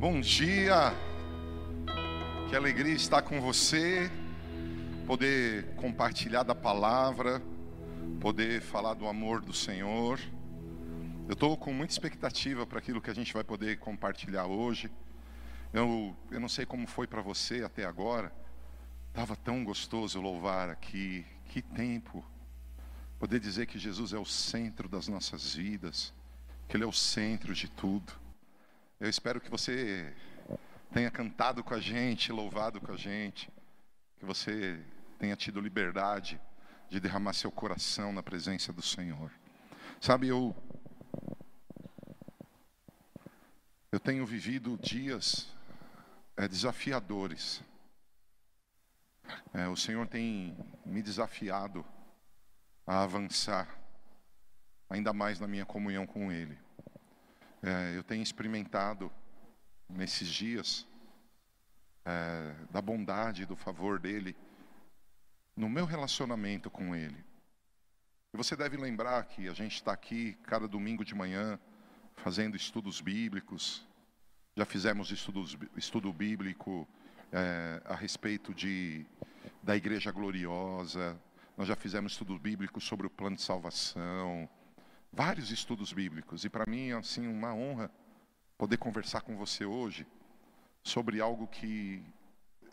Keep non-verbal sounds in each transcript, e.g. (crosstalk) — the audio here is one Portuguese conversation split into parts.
Bom dia, que alegria estar com você, poder compartilhar da palavra, poder falar do amor do Senhor. Eu estou com muita expectativa para aquilo que a gente vai poder compartilhar hoje. Eu, eu não sei como foi para você até agora, estava tão gostoso louvar aqui, que tempo. Poder dizer que Jesus é o centro das nossas vidas, que Ele é o centro de tudo. Eu espero que você tenha cantado com a gente, louvado com a gente, que você tenha tido liberdade de derramar seu coração na presença do Senhor. Sabe, eu eu tenho vivido dias é, desafiadores. É, o Senhor tem me desafiado a avançar ainda mais na minha comunhão com Ele. É, eu tenho experimentado nesses dias é, da bondade, do favor dele no meu relacionamento com ele. E você deve lembrar que a gente está aqui cada domingo de manhã fazendo estudos bíblicos. Já fizemos estudos, estudo bíblico é, a respeito de, da Igreja Gloriosa. Nós já fizemos estudo bíblico sobre o plano de salvação vários estudos bíblicos. E para mim é assim uma honra poder conversar com você hoje sobre algo que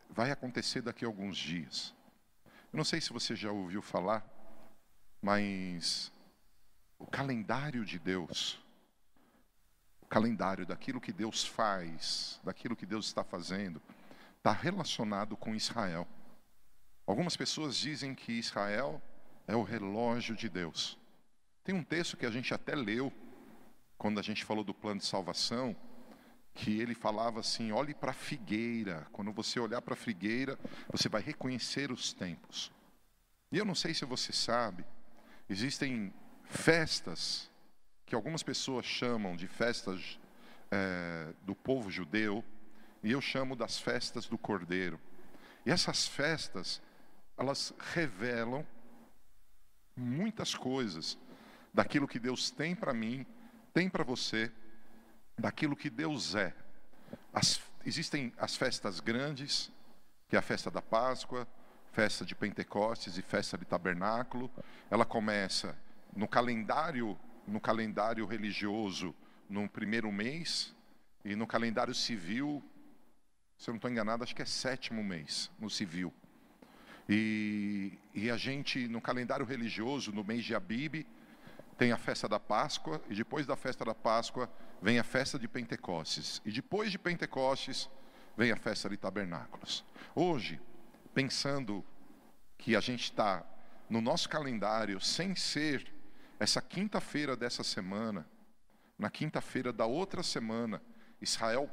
vai acontecer daqui a alguns dias. Eu não sei se você já ouviu falar, mas o calendário de Deus, o calendário daquilo que Deus faz, daquilo que Deus está fazendo, está relacionado com Israel. Algumas pessoas dizem que Israel é o relógio de Deus. Tem um texto que a gente até leu, quando a gente falou do plano de salvação, que ele falava assim: olhe para a figueira. Quando você olhar para a figueira, você vai reconhecer os tempos. E eu não sei se você sabe, existem festas que algumas pessoas chamam de festas é, do povo judeu, e eu chamo das festas do Cordeiro. E essas festas, elas revelam muitas coisas daquilo que Deus tem para mim, tem para você, daquilo que Deus é. As, existem as festas grandes, que é a festa da Páscoa, festa de Pentecostes e festa de Tabernáculo. Ela começa no calendário, no calendário religioso, no primeiro mês, e no calendário civil, se eu não estou enganado, acho que é sétimo mês no civil. E, e, a gente, no calendário religioso, no mês de Abib, tem a festa da Páscoa, e depois da festa da Páscoa vem a festa de Pentecostes. E depois de Pentecostes vem a festa de Tabernáculos. Hoje, pensando que a gente está no nosso calendário, sem ser essa quinta-feira dessa semana, na quinta-feira da outra semana, Israel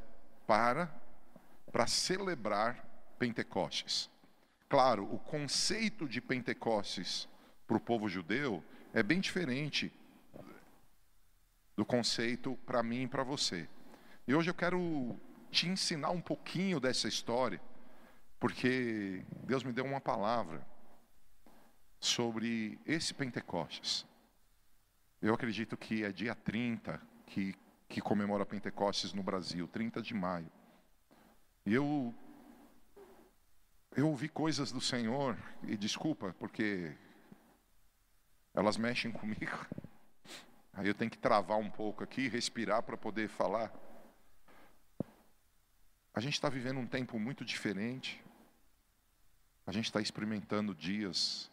para para celebrar Pentecostes. Claro, o conceito de Pentecostes para o povo judeu é bem diferente do conceito para mim e para você. E hoje eu quero te ensinar um pouquinho dessa história, porque Deus me deu uma palavra sobre esse Pentecostes. Eu acredito que é dia 30 que, que comemora Pentecostes no Brasil, 30 de maio. E eu, eu ouvi coisas do Senhor, e desculpa, porque elas mexem (laughs) comigo. Aí eu tenho que travar um pouco aqui, respirar para poder falar. A gente está vivendo um tempo muito diferente. A gente está experimentando dias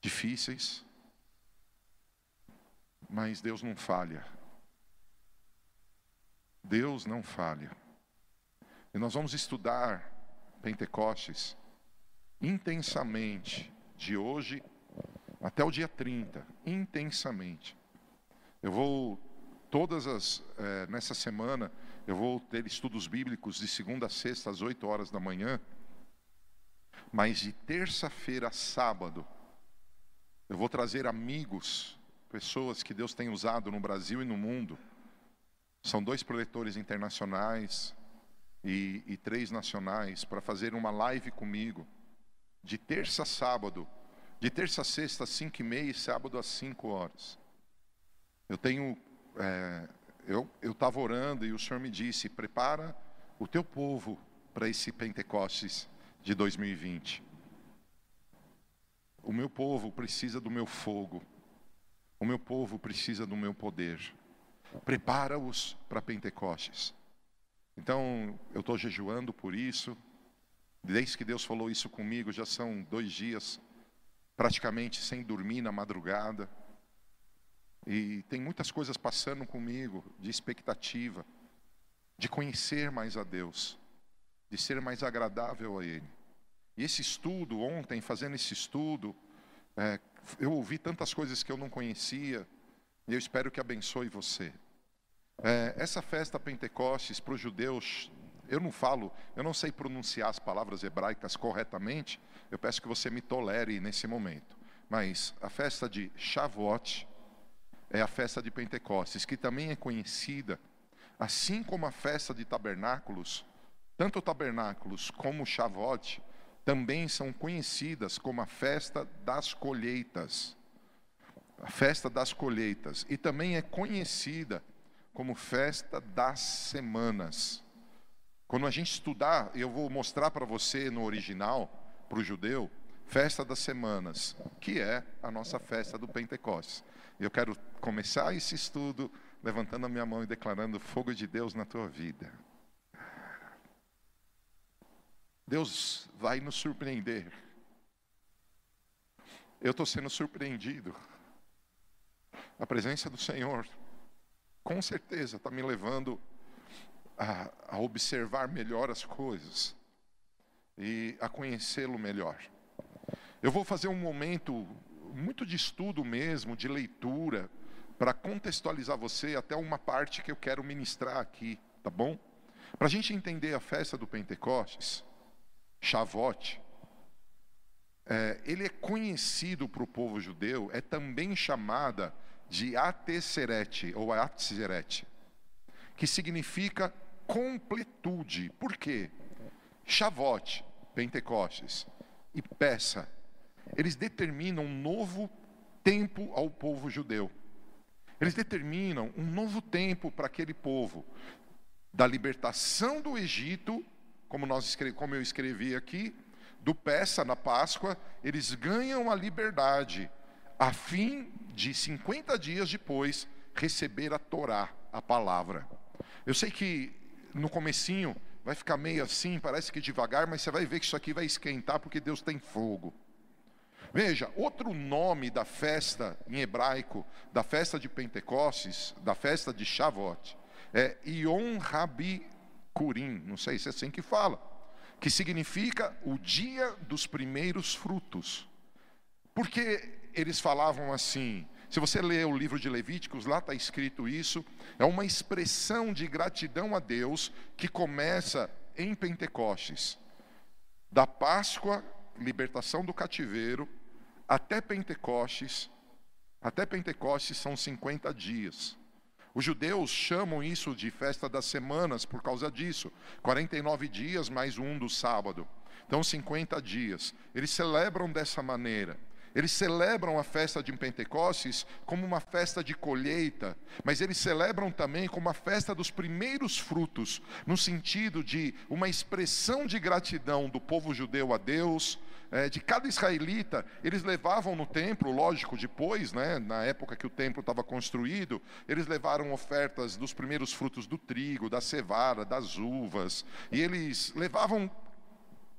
difíceis. Mas Deus não falha. Deus não falha. E nós vamos estudar Pentecostes intensamente de hoje até o dia 30, intensamente. Eu vou, todas as, é, nessa semana, eu vou ter estudos bíblicos de segunda a sexta, às 8 horas da manhã. Mas de terça-feira a sábado, eu vou trazer amigos, pessoas que Deus tem usado no Brasil e no mundo. São dois proletores internacionais e, e três nacionais para fazer uma live comigo, de terça a sábado, de terça a sexta, às cinco e meia, e sábado às cinco horas. Eu tenho, é, eu estava orando e o Senhor me disse: prepara o teu povo para esse Pentecostes de 2020. O meu povo precisa do meu fogo. O meu povo precisa do meu poder. Prepara-os para Pentecostes. Então, eu estou jejuando por isso. Desde que Deus falou isso comigo, já são dois dias, praticamente sem dormir na madrugada. E tem muitas coisas passando comigo de expectativa, de conhecer mais a Deus, de ser mais agradável a Ele. E esse estudo, ontem, fazendo esse estudo, é, eu ouvi tantas coisas que eu não conhecia, e eu espero que abençoe você. É, essa festa Pentecostes para os judeus, eu não falo, eu não sei pronunciar as palavras hebraicas corretamente, eu peço que você me tolere nesse momento. Mas a festa de Shavuot é a festa de Pentecostes, que também é conhecida, assim como a festa de tabernáculos, tanto tabernáculos como Shavuot, também são conhecidas como a festa das colheitas. A festa das colheitas. E também é conhecida como festa das semanas. Quando a gente estudar, eu vou mostrar para você no original, para o judeu, festa das semanas, que é a nossa festa do Pentecostes. Eu quero começar esse estudo levantando a minha mão e declarando fogo de Deus na tua vida. Deus vai nos surpreender. Eu estou sendo surpreendido. A presença do Senhor com certeza está me levando a, a observar melhor as coisas e a conhecê-lo melhor. Eu vou fazer um momento muito de estudo mesmo, de leitura, para contextualizar você até uma parte que eu quero ministrar aqui, tá bom? Para a gente entender a festa do Pentecostes, Shavuot, é, ele é conhecido para o povo judeu, é também chamada de Ateseret ou Atzeret, que significa completude. Por quê? Shavuot, Pentecostes e Peça, eles determinam um novo tempo ao povo judeu. Eles determinam um novo tempo para aquele povo, da libertação do Egito, como, nós, como eu escrevi aqui, do Peça na Páscoa, eles ganham a liberdade a fim de 50 dias depois receber a Torá, a palavra. Eu sei que no comecinho vai ficar meio assim, parece que devagar, mas você vai ver que isso aqui vai esquentar porque Deus tem fogo. Veja, outro nome da festa em hebraico, da festa de Pentecostes, da festa de Shavuot, é Yom Rabi Kurim, não sei se é assim que fala, que significa o dia dos primeiros frutos. Porque eles falavam assim. Se você ler o livro de Levíticos, lá está escrito isso. É uma expressão de gratidão a Deus que começa em Pentecostes. Da Páscoa, libertação do cativeiro, até Pentecostes. Até Pentecostes são 50 dias. Os judeus chamam isso de festa das semanas por causa disso. 49 dias mais um do sábado. Então, 50 dias. Eles celebram dessa maneira. Eles celebram a festa de Pentecostes como uma festa de colheita, mas eles celebram também como a festa dos primeiros frutos, no sentido de uma expressão de gratidão do povo judeu a Deus, é, de cada israelita. Eles levavam no templo, lógico, depois, né, na época que o templo estava construído, eles levaram ofertas dos primeiros frutos do trigo, da cevada, das uvas, e eles levavam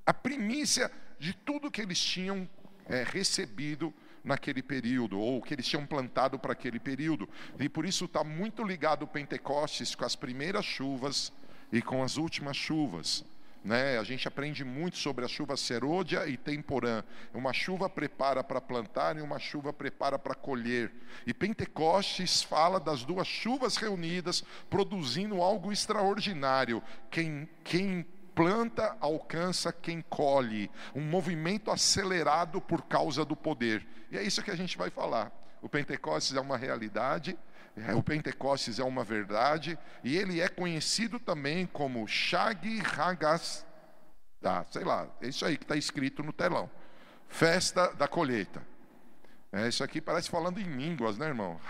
a primícia de tudo que eles tinham é, recebido naquele período, ou que eles tinham plantado para aquele período. E por isso está muito ligado o Pentecostes com as primeiras chuvas e com as últimas chuvas. Né? A gente aprende muito sobre a chuva serôdia e temporã. Uma chuva prepara para plantar e uma chuva prepara para colher. E Pentecostes fala das duas chuvas reunidas, produzindo algo extraordinário. Quem, quem planta alcança quem colhe, um movimento acelerado por causa do poder. E é isso que a gente vai falar. O Pentecostes é uma realidade, é, o Pentecostes é uma verdade, e ele é conhecido também como Shag Hagas, ah, sei lá, é isso aí que está escrito no telão. Festa da colheita. É, isso aqui parece falando em línguas, né, irmão?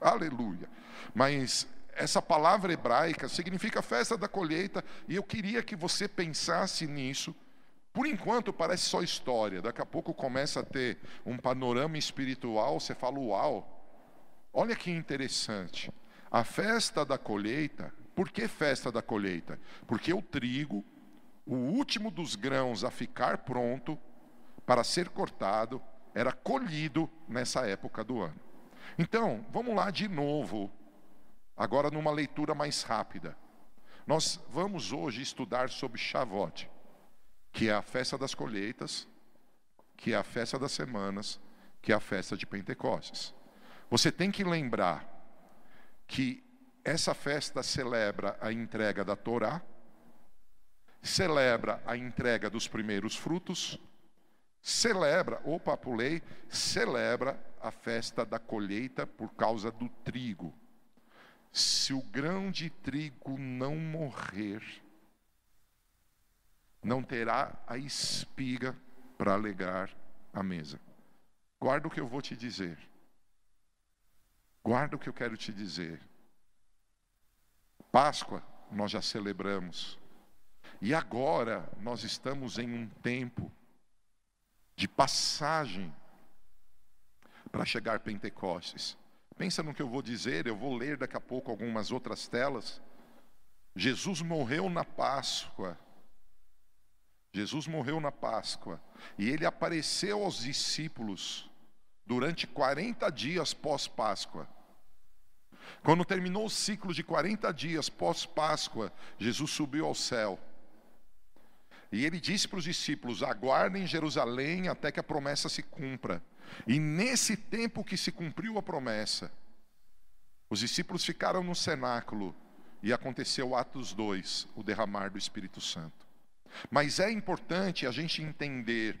Aleluia. Mas essa palavra hebraica significa festa da colheita, e eu queria que você pensasse nisso. Por enquanto parece só história, daqui a pouco começa a ter um panorama espiritual, você fala, uau, olha que interessante. A festa da colheita, por que festa da colheita? Porque o trigo, o último dos grãos a ficar pronto para ser cortado, era colhido nessa época do ano. Então, vamos lá de novo Agora, numa leitura mais rápida. Nós vamos hoje estudar sobre Shavuot, que é a festa das colheitas, que é a festa das semanas, que é a festa de Pentecostes. Você tem que lembrar que essa festa celebra a entrega da Torá, celebra a entrega dos primeiros frutos, celebra, opa, pulei, celebra a festa da colheita por causa do trigo se o grão de trigo não morrer, não terá a espiga para alegar a mesa. Guarda o que eu vou te dizer. Guarda o que eu quero te dizer. Páscoa nós já celebramos. E agora nós estamos em um tempo de passagem para chegar Pentecostes. Pensa no que eu vou dizer, eu vou ler daqui a pouco algumas outras telas. Jesus morreu na Páscoa. Jesus morreu na Páscoa. E ele apareceu aos discípulos durante 40 dias pós-Páscoa. Quando terminou o ciclo de 40 dias pós-Páscoa, Jesus subiu ao céu. E ele disse para os discípulos: aguardem Jerusalém até que a promessa se cumpra. E nesse tempo que se cumpriu a promessa, os discípulos ficaram no cenáculo e aconteceu Atos 2, o derramar do Espírito Santo. Mas é importante a gente entender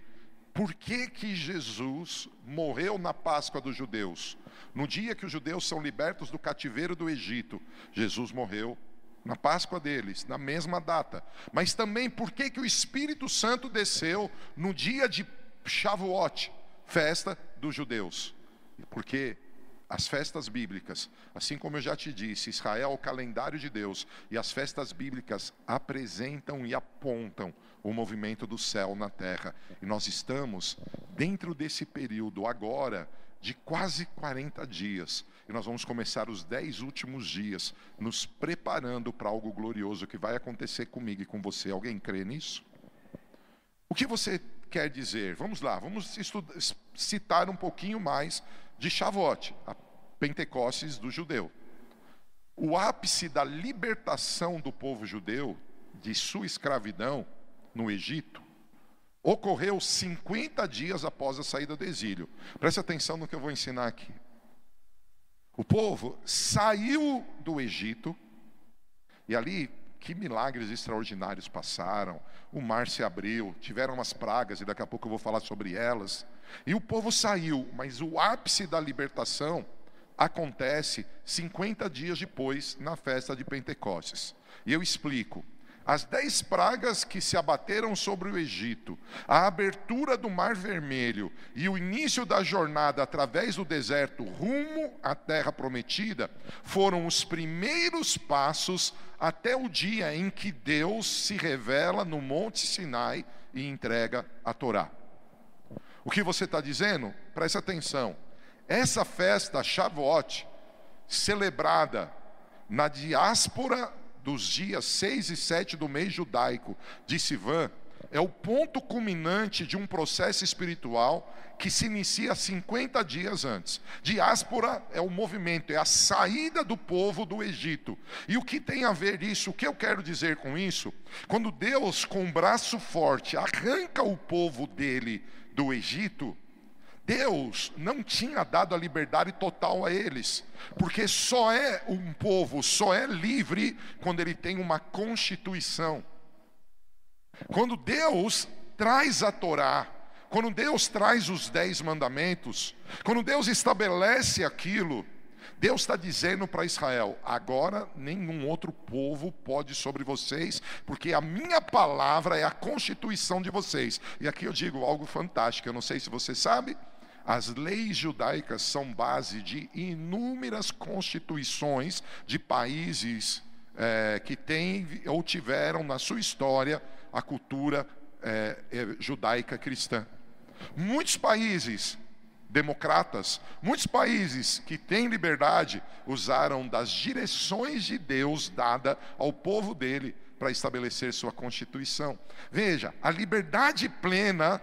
por que, que Jesus morreu na Páscoa dos judeus. No dia que os judeus são libertos do cativeiro do Egito, Jesus morreu na Páscoa deles, na mesma data. Mas também por que, que o Espírito Santo desceu no dia de Shavuot, festa dos judeus. Porque as festas bíblicas, assim como eu já te disse, Israel é o calendário de Deus, e as festas bíblicas apresentam e apontam o movimento do céu na terra. E nós estamos dentro desse período agora de quase 40 dias. E nós vamos começar os 10 últimos dias nos preparando para algo glorioso que vai acontecer comigo e com você. Alguém crê nisso? O que você quer dizer? Vamos lá, vamos estudar, citar um pouquinho mais de Shavuot, a Pentecostes do judeu. O ápice da libertação do povo judeu de sua escravidão no Egito ocorreu 50 dias após a saída do exílio. Preste atenção no que eu vou ensinar aqui. O povo saiu do Egito e ali que milagres extraordinários passaram. O mar se abriu, tiveram umas pragas, e daqui a pouco eu vou falar sobre elas. E o povo saiu, mas o ápice da libertação acontece 50 dias depois, na festa de Pentecostes. E eu explico. As dez pragas que se abateram sobre o Egito, a abertura do Mar Vermelho e o início da jornada através do deserto rumo à terra prometida foram os primeiros passos até o dia em que Deus se revela no Monte Sinai e entrega a Torá. O que você está dizendo? Preste atenção. Essa festa, Shavuot, celebrada na diáspora dos dias 6 e 7 do mês judaico de Sivan é o ponto culminante de um processo espiritual que se inicia 50 dias antes. Diáspora é o movimento, é a saída do povo do Egito. E o que tem a ver isso? O que eu quero dizer com isso? Quando Deus, com um braço forte, arranca o povo dele do Egito, Deus não tinha dado a liberdade total a eles, porque só é um povo, só é livre quando ele tem uma constituição. Quando Deus traz a Torá, quando Deus traz os dez mandamentos, quando Deus estabelece aquilo, Deus está dizendo para Israel: agora nenhum outro povo pode sobre vocês, porque a minha palavra é a constituição de vocês. E aqui eu digo algo fantástico, eu não sei se você sabe, As leis judaicas são base de inúmeras constituições de países é, que têm ou tiveram na sua história a cultura é, é, judaica cristã. Muitos países democratas, muitos países que têm liberdade usaram das direções de Deus dada ao povo dele para estabelecer sua constituição. Veja, a liberdade plena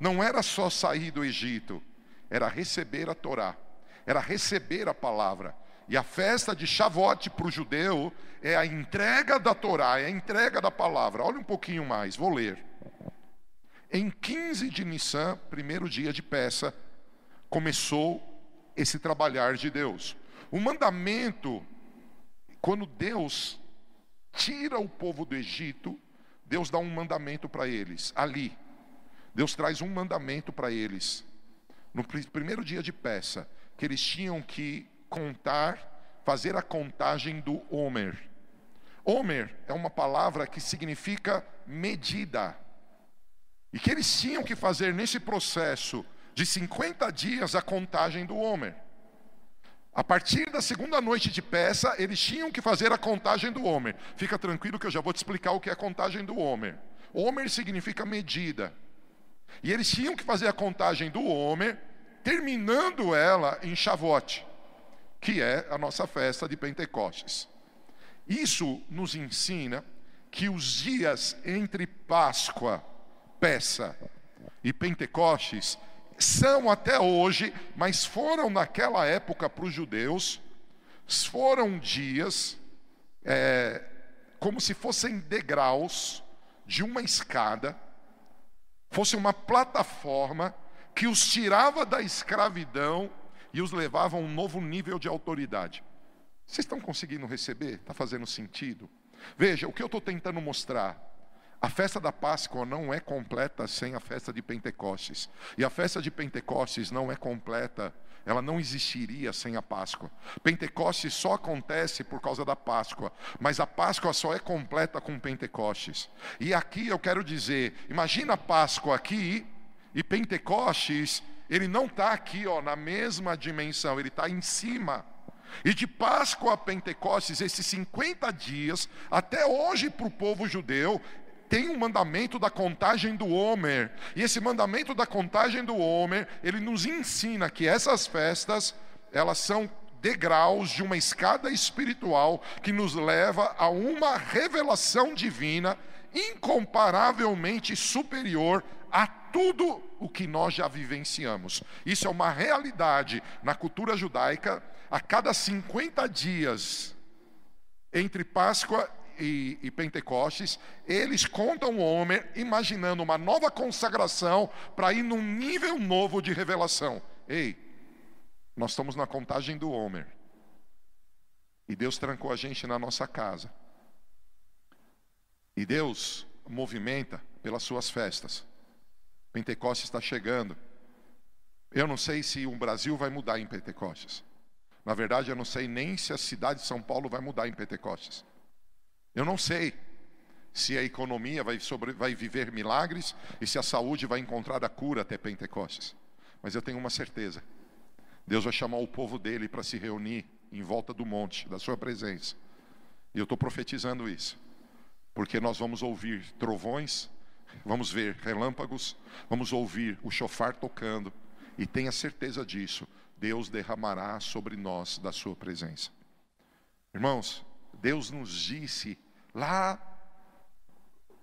não era só sair do Egito, era receber a Torá, era receber a palavra. E a festa de Shavuot para o judeu é a entrega da Torá, é a entrega da palavra. Olha um pouquinho mais, vou ler. Em 15 de Nissan, primeiro dia de peça, começou esse trabalhar de Deus. O mandamento, quando Deus tira o povo do Egito, Deus dá um mandamento para eles, ali. Deus traz um mandamento para eles, no primeiro dia de peça, que eles tinham que contar, fazer a contagem do Homer. Homer é uma palavra que significa medida. E que eles tinham que fazer nesse processo de 50 dias a contagem do Homer. A partir da segunda noite de peça, eles tinham que fazer a contagem do Homer. Fica tranquilo que eu já vou te explicar o que é a contagem do Homer. Homer significa medida. E eles tinham que fazer a contagem do Homer, terminando ela em Shavuot, que é a nossa festa de Pentecostes. Isso nos ensina que os dias entre Páscoa, Peça e Pentecostes são até hoje, mas foram naquela época para os judeus, foram dias é, como se fossem degraus de uma escada, fosse uma plataforma que os tirava da escravidão e os levava a um novo nível de autoridade. Vocês estão conseguindo receber? Está fazendo sentido? Veja, o que eu estou tentando mostrar a festa da Páscoa não é completa sem a festa de Pentecostes. E a festa de Pentecostes não é completa, ela não existiria sem a Páscoa. Pentecostes só acontece por causa da Páscoa, mas a Páscoa só é completa com Pentecostes. E aqui eu quero dizer, imagina a Páscoa aqui e Pentecostes, ele não está aqui ó, na mesma dimensão, ele está em cima. E de Páscoa a Pentecostes, esses 50 dias, até hoje para o povo judeu, tem um mandamento da contagem do Homer. E esse mandamento da contagem do Homer, ele nos ensina que essas festas, elas são degraus de uma escada espiritual que nos leva a uma revelação divina incomparavelmente superior a tudo o que nós já vivenciamos. Isso é uma realidade na cultura judaica. A cada 50 dias entre Páscoa e, e Pentecostes, eles contam o homem imaginando uma nova consagração para ir num nível novo de revelação. Ei, nós estamos na contagem do Homer. E Deus trancou a gente na nossa casa. E Deus movimenta pelas suas festas. Pentecostes está chegando. Eu não sei se o Brasil vai mudar em Pentecostes. Na verdade, eu não sei nem se a cidade de São Paulo vai mudar em Pentecostes. Eu não sei se a economia vai, sobre, vai viver milagres e se a saúde vai encontrar a cura até Pentecostes. Mas eu tenho uma certeza: Deus vai chamar o povo dele para se reunir em volta do monte, da sua presença. E eu estou profetizando isso, porque nós vamos ouvir trovões, vamos ver relâmpagos, vamos ouvir o chofar tocando, e tenha certeza disso, Deus derramará sobre nós da sua presença. Irmãos, Deus nos disse Lá,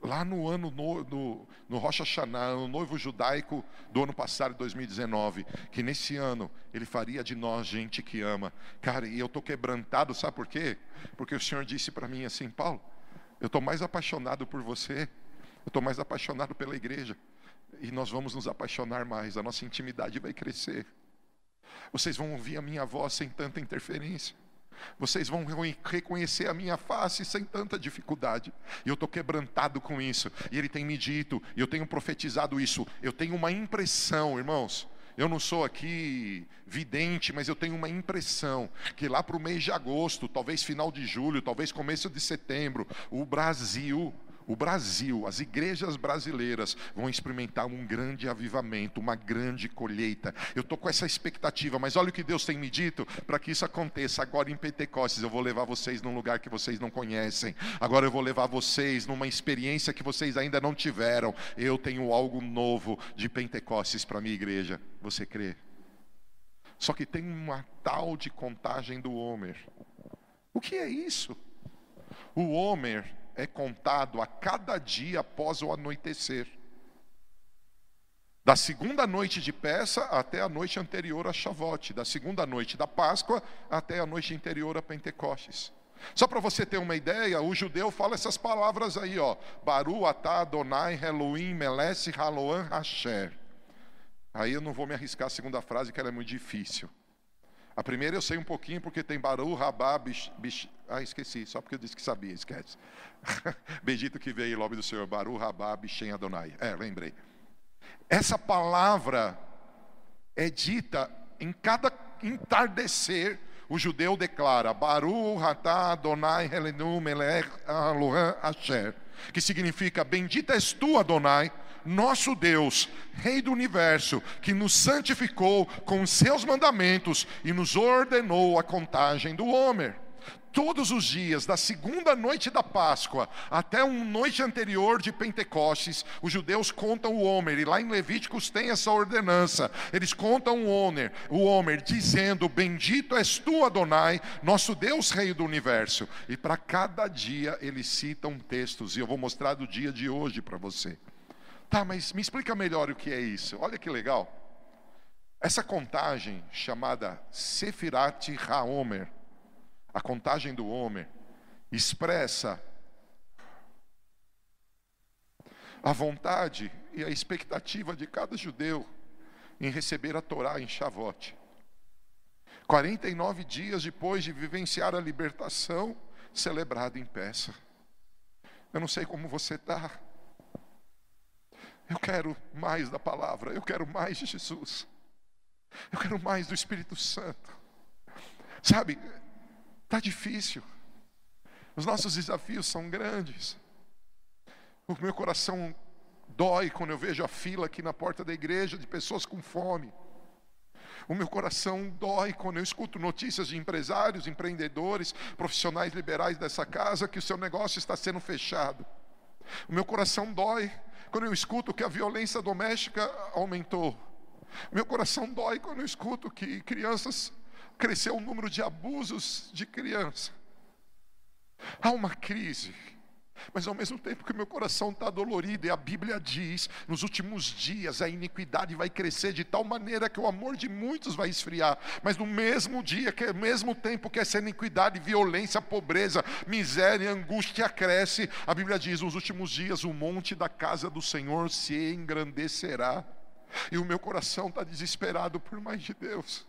lá no ano no, no, no Rocha Hashanah, no noivo judaico do ano passado, 2019, que nesse ano ele faria de nós gente que ama. Cara, e eu estou quebrantado, sabe por quê? Porque o Senhor disse para mim assim, Paulo, eu estou mais apaixonado por você, eu estou mais apaixonado pela igreja. E nós vamos nos apaixonar mais, a nossa intimidade vai crescer. Vocês vão ouvir a minha voz sem tanta interferência. Vocês vão reconhecer a minha face sem tanta dificuldade. E eu estou quebrantado com isso. E Ele tem me dito, eu tenho profetizado isso. Eu tenho uma impressão, irmãos. Eu não sou aqui vidente, mas eu tenho uma impressão que lá para o mês de agosto, talvez final de julho, talvez começo de setembro, o Brasil, o Brasil, as igrejas brasileiras vão experimentar um grande avivamento, uma grande colheita. Eu estou com essa expectativa, mas olha o que Deus tem me dito para que isso aconteça. Agora em Pentecostes, eu vou levar vocês num lugar que vocês não conhecem. Agora eu vou levar vocês numa experiência que vocês ainda não tiveram. Eu tenho algo novo de Pentecostes para minha igreja. Você crê? Só que tem uma tal de contagem do Homer. O que é isso? O Homer é contado a cada dia após o anoitecer. Da segunda noite de peça até a noite anterior a Shavuot, da segunda noite da Páscoa até a noite anterior a Pentecostes. Só para você ter uma ideia, o judeu fala essas palavras aí, ó. Baru, Atá, Adonai, Elohim, Melesse, Haloan, Hasher. Aí eu não vou me arriscar a segunda frase, que ela é muito difícil. A primeira eu sei um pouquinho porque tem Baru, Rabá, Bish, Bish, Ah, esqueci, só porque eu disse que sabia, esquece. (laughs) Bendito que veio em nome do Senhor, Baru, Rabá, Bishem, Adonai. É, lembrei. Essa palavra é dita em cada entardecer, o judeu declara Baru, Ratá, Adonai, Helenu, Melech, Alohan, Asher. Que significa, bendita és tu, Adonai, nosso Deus, Rei do universo, que nos santificou com os seus mandamentos e nos ordenou a contagem do Homer. Todos os dias, da segunda noite da Páscoa até uma noite anterior de Pentecostes, os judeus contam o Homer, e lá em Levíticos tem essa ordenança. Eles contam o Homer, o Homer dizendo: Bendito és tu, Adonai, nosso Deus, Rei do universo. E para cada dia eles citam textos, e eu vou mostrar do dia de hoje para você. Tá, mas me explica melhor o que é isso. Olha que legal. Essa contagem chamada Sefirat HaOmer, a contagem do Homer, expressa a vontade e a expectativa de cada judeu em receber a Torá em Shavuot. 49 dias depois de vivenciar a libertação celebrada em peça. Eu não sei como você está, eu quero mais da palavra, eu quero mais de Jesus. Eu quero mais do Espírito Santo. Sabe, está difícil. Os nossos desafios são grandes. O meu coração dói quando eu vejo a fila aqui na porta da igreja de pessoas com fome. O meu coração dói quando eu escuto notícias de empresários, empreendedores, profissionais liberais dessa casa que o seu negócio está sendo fechado. O meu coração dói quando eu escuto que a violência doméstica aumentou. Meu coração dói quando eu escuto que crianças cresceu o número de abusos de criança. Há uma crise mas ao mesmo tempo que meu coração está dolorido, e a Bíblia diz: nos últimos dias a iniquidade vai crescer de tal maneira que o amor de muitos vai esfriar. Mas no mesmo dia, que ao mesmo tempo que essa iniquidade, violência, pobreza, miséria, angústia cresce, a Bíblia diz: nos últimos dias o monte da casa do Senhor se engrandecerá. E o meu coração está desesperado por mais de Deus.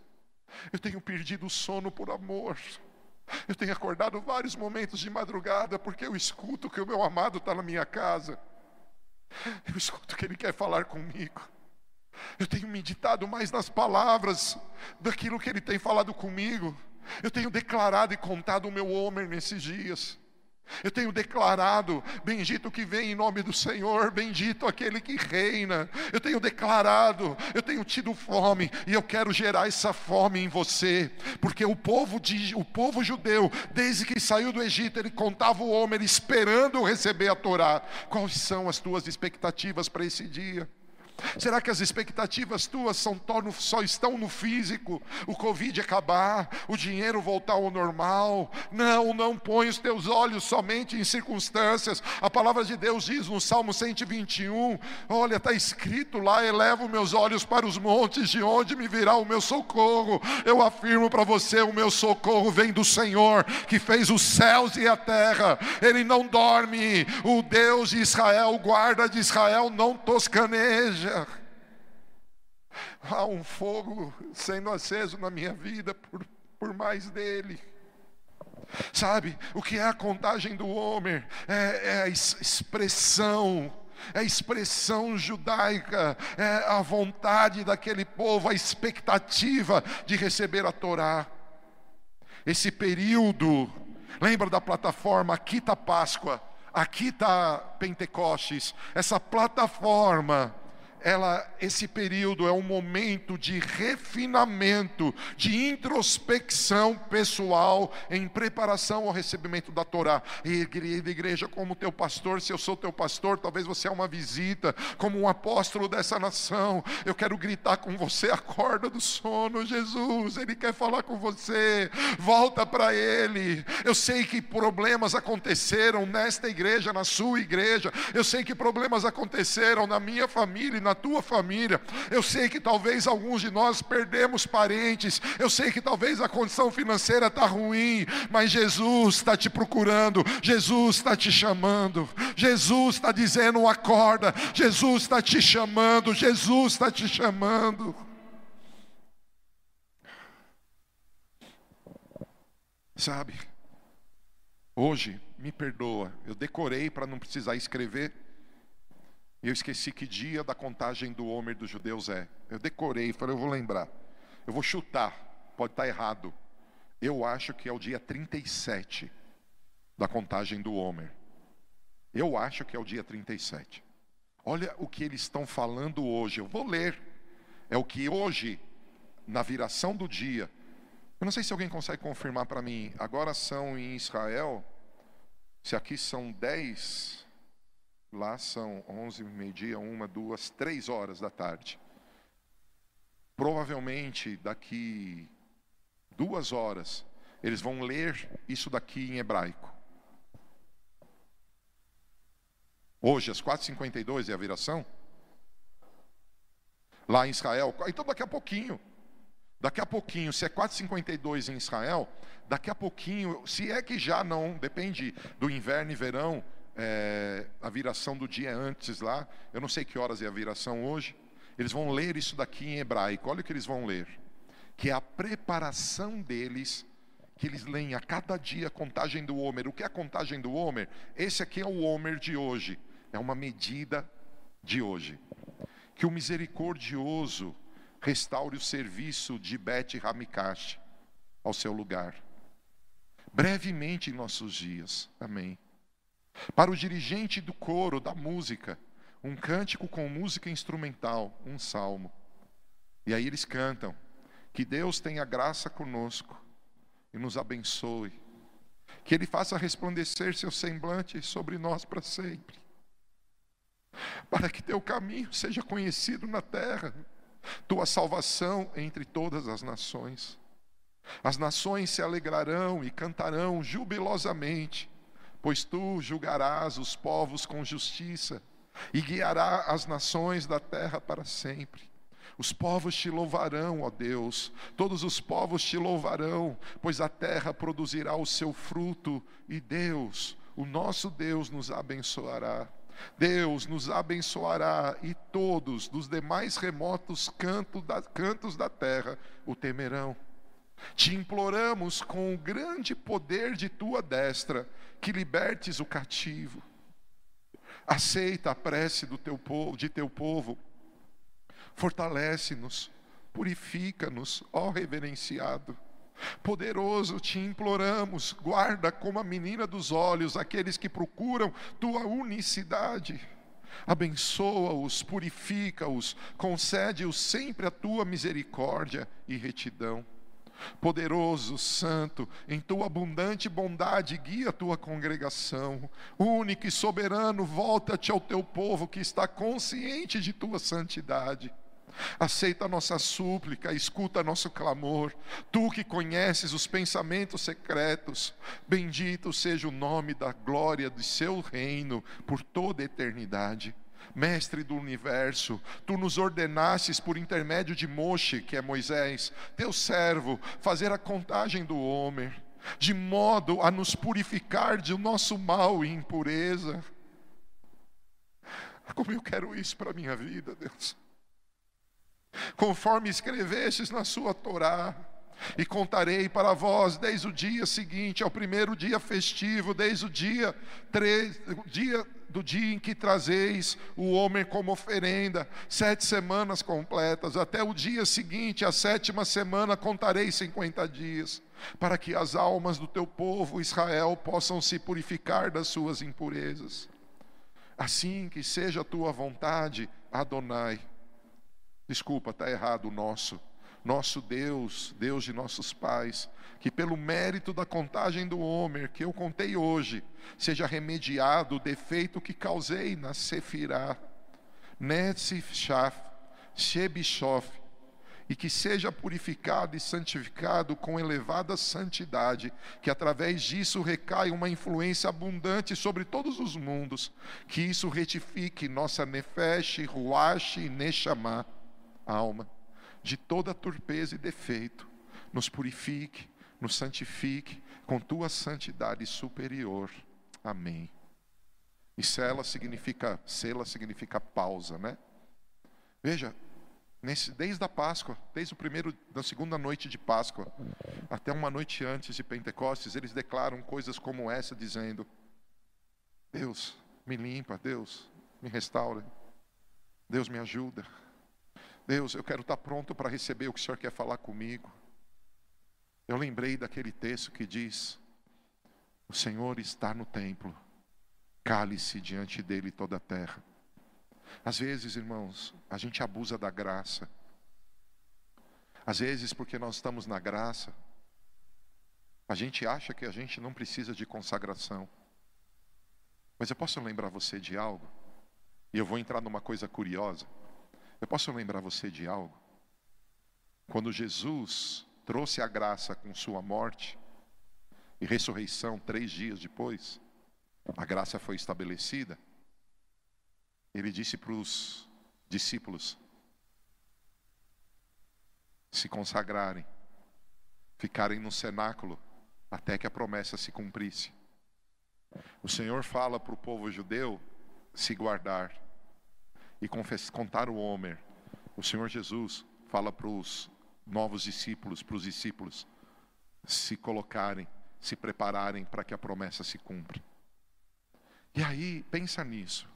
Eu tenho perdido o sono por amor. Eu tenho acordado vários momentos de madrugada porque eu escuto que o meu amado está na minha casa. Eu escuto que ele quer falar comigo. Eu tenho meditado mais nas palavras daquilo que ele tem falado comigo. Eu tenho declarado e contado o meu homem nesses dias. Eu tenho declarado: bendito que vem em nome do Senhor, bendito aquele que reina. Eu tenho declarado, eu tenho tido fome e eu quero gerar essa fome em você, porque o povo, de, o povo judeu, desde que saiu do Egito, ele contava o homem esperando receber a Torá. Quais são as tuas expectativas para esse dia? Será que as expectativas tuas são, só estão no físico? O Covid acabar, o dinheiro voltar ao normal? Não, não põe os teus olhos somente em circunstâncias. A palavra de Deus diz no Salmo 121: Olha, está escrito lá: elevo meus olhos para os montes, de onde me virá o meu socorro. Eu afirmo para você: o meu socorro vem do Senhor, que fez os céus e a terra. Ele não dorme. O Deus de Israel, o guarda de Israel, não toscaneja igreja. Há um fogo sendo aceso na minha vida por, por mais dele. Sabe, o que é a contagem do homem? É, é a expressão é a expressão judaica, é a vontade daquele povo, a expectativa de receber a Torá. Esse período, lembra da plataforma Quita Páscoa? aqui está Pentecostes, essa plataforma ela, esse período é um momento de refinamento, de introspecção pessoal em preparação ao recebimento da Torá. E igreja, igreja, como teu pastor, se eu sou teu pastor, talvez você é uma visita, como um apóstolo dessa nação, eu quero gritar com você, acorda do sono, Jesus, Ele quer falar com você, volta para Ele. Eu sei que problemas aconteceram nesta igreja, na sua igreja, eu sei que problemas aconteceram na minha família, na tua família. Eu sei que talvez alguns de nós perdemos parentes, eu sei que talvez a condição financeira está ruim, mas Jesus está te procurando, Jesus está te chamando, Jesus está dizendo: acorda, Jesus está te chamando, Jesus está te chamando. Sabe, hoje, me perdoa, eu decorei para não precisar escrever. Eu esqueci que dia da contagem do Homer dos judeus é. Eu decorei, falei, eu vou lembrar. Eu vou chutar, pode estar errado. Eu acho que é o dia 37 da contagem do Homer. Eu acho que é o dia 37. Olha o que eles estão falando hoje. Eu vou ler. É o que hoje, na viração do dia. Eu não sei se alguém consegue confirmar para mim. Agora são em Israel. Se aqui são 10 Lá são 11, meio-dia, uma, duas, três horas da tarde. Provavelmente daqui duas horas eles vão ler isso daqui em hebraico. Hoje, às 4h52 é a viração. Lá em Israel. Então, daqui a pouquinho. Daqui a pouquinho, se é 4h52 em Israel, daqui a pouquinho, se é que já não, depende do inverno e verão, é, a viração do dia antes lá, eu não sei que horas é a viração hoje, eles vão ler isso daqui em hebraico, olha o que eles vão ler, que é a preparação deles, que eles leem a cada dia a contagem do Homer. O que é a contagem do Homer? Esse aqui é o Homer de hoje, é uma medida de hoje. Que o misericordioso restaure o serviço de Bet Ramikash ao seu lugar. Brevemente em nossos dias. Amém. Para o dirigente do coro, da música, um cântico com música instrumental, um salmo. E aí eles cantam: Que Deus tenha graça conosco e nos abençoe. Que Ele faça resplandecer seu semblante sobre nós para sempre. Para que teu caminho seja conhecido na terra, tua salvação entre todas as nações. As nações se alegrarão e cantarão jubilosamente pois tu julgarás os povos com justiça e guiará as nações da terra para sempre. Os povos te louvarão, ó Deus, todos os povos te louvarão, pois a terra produzirá o seu fruto e Deus, o nosso Deus, nos abençoará. Deus nos abençoará e todos dos demais remotos cantos da, cantos da terra o temerão. Te imploramos com o grande poder de tua destra que libertes o cativo. Aceita a prece do teu povo, de teu povo. Fortalece-nos, purifica-nos, ó reverenciado. Poderoso, te imploramos, guarda como a menina dos olhos aqueles que procuram tua unicidade. Abençoa-os, purifica-os, concede-os sempre a tua misericórdia e retidão. Poderoso, santo, em tua abundante bondade, guia a tua congregação. Único e soberano, volta-te ao teu povo que está consciente de tua santidade. Aceita a nossa súplica, escuta nosso clamor. Tu que conheces os pensamentos secretos, bendito seja o nome da glória do seu reino por toda a eternidade. Mestre do universo, tu nos ordenastes por intermédio de Moshe, que é Moisés, teu servo, fazer a contagem do homem, de modo a nos purificar de nosso mal e impureza. Como eu quero isso para a minha vida, Deus. Conforme escrevestes na sua Torá, e contarei para vós desde o dia seguinte ao primeiro dia festivo, desde o dia, três, dia do dia em que trazeis o homem como oferenda, sete semanas completas, até o dia seguinte, a sétima semana, contarei cinquenta dias. para que as almas do teu povo Israel possam se purificar das suas impurezas. Assim que seja a tua vontade, Adonai. Desculpa, está errado o nosso. Nosso Deus, Deus de nossos pais, que pelo mérito da contagem do Homer, que eu contei hoje, seja remediado o defeito que causei na Sefirah, Netzifshaf, Shebishof, e que seja purificado e santificado com elevada santidade, que através disso recaia uma influência abundante sobre todos os mundos, que isso retifique nossa nefesh, ruach e neshama, alma, de toda turpeza e defeito, nos purifique, nos santifique com tua santidade superior. Amém. E sela significa, sela significa pausa, né? Veja, nesse, desde a Páscoa, desde o primeiro, da segunda noite de Páscoa, até uma noite antes de Pentecostes, eles declaram coisas como essa, dizendo: Deus, me limpa, Deus, me restaura, Deus me ajuda. Deus, eu quero estar pronto para receber o que o Senhor quer falar comigo. Eu lembrei daquele texto que diz: O Senhor está no templo, cale-se diante dele toda a terra. Às vezes, irmãos, a gente abusa da graça. Às vezes, porque nós estamos na graça, a gente acha que a gente não precisa de consagração. Mas eu posso lembrar você de algo? E eu vou entrar numa coisa curiosa. Eu posso lembrar você de algo? Quando Jesus trouxe a graça com sua morte e ressurreição três dias depois, a graça foi estabelecida ele disse para os discípulos se consagrarem, ficarem no cenáculo até que a promessa se cumprisse. O Senhor fala para o povo judeu se guardar e contar o Homer. O Senhor Jesus fala para os novos discípulos, para os discípulos, se colocarem, se prepararem para que a promessa se cumpra. E aí, pensa nisso.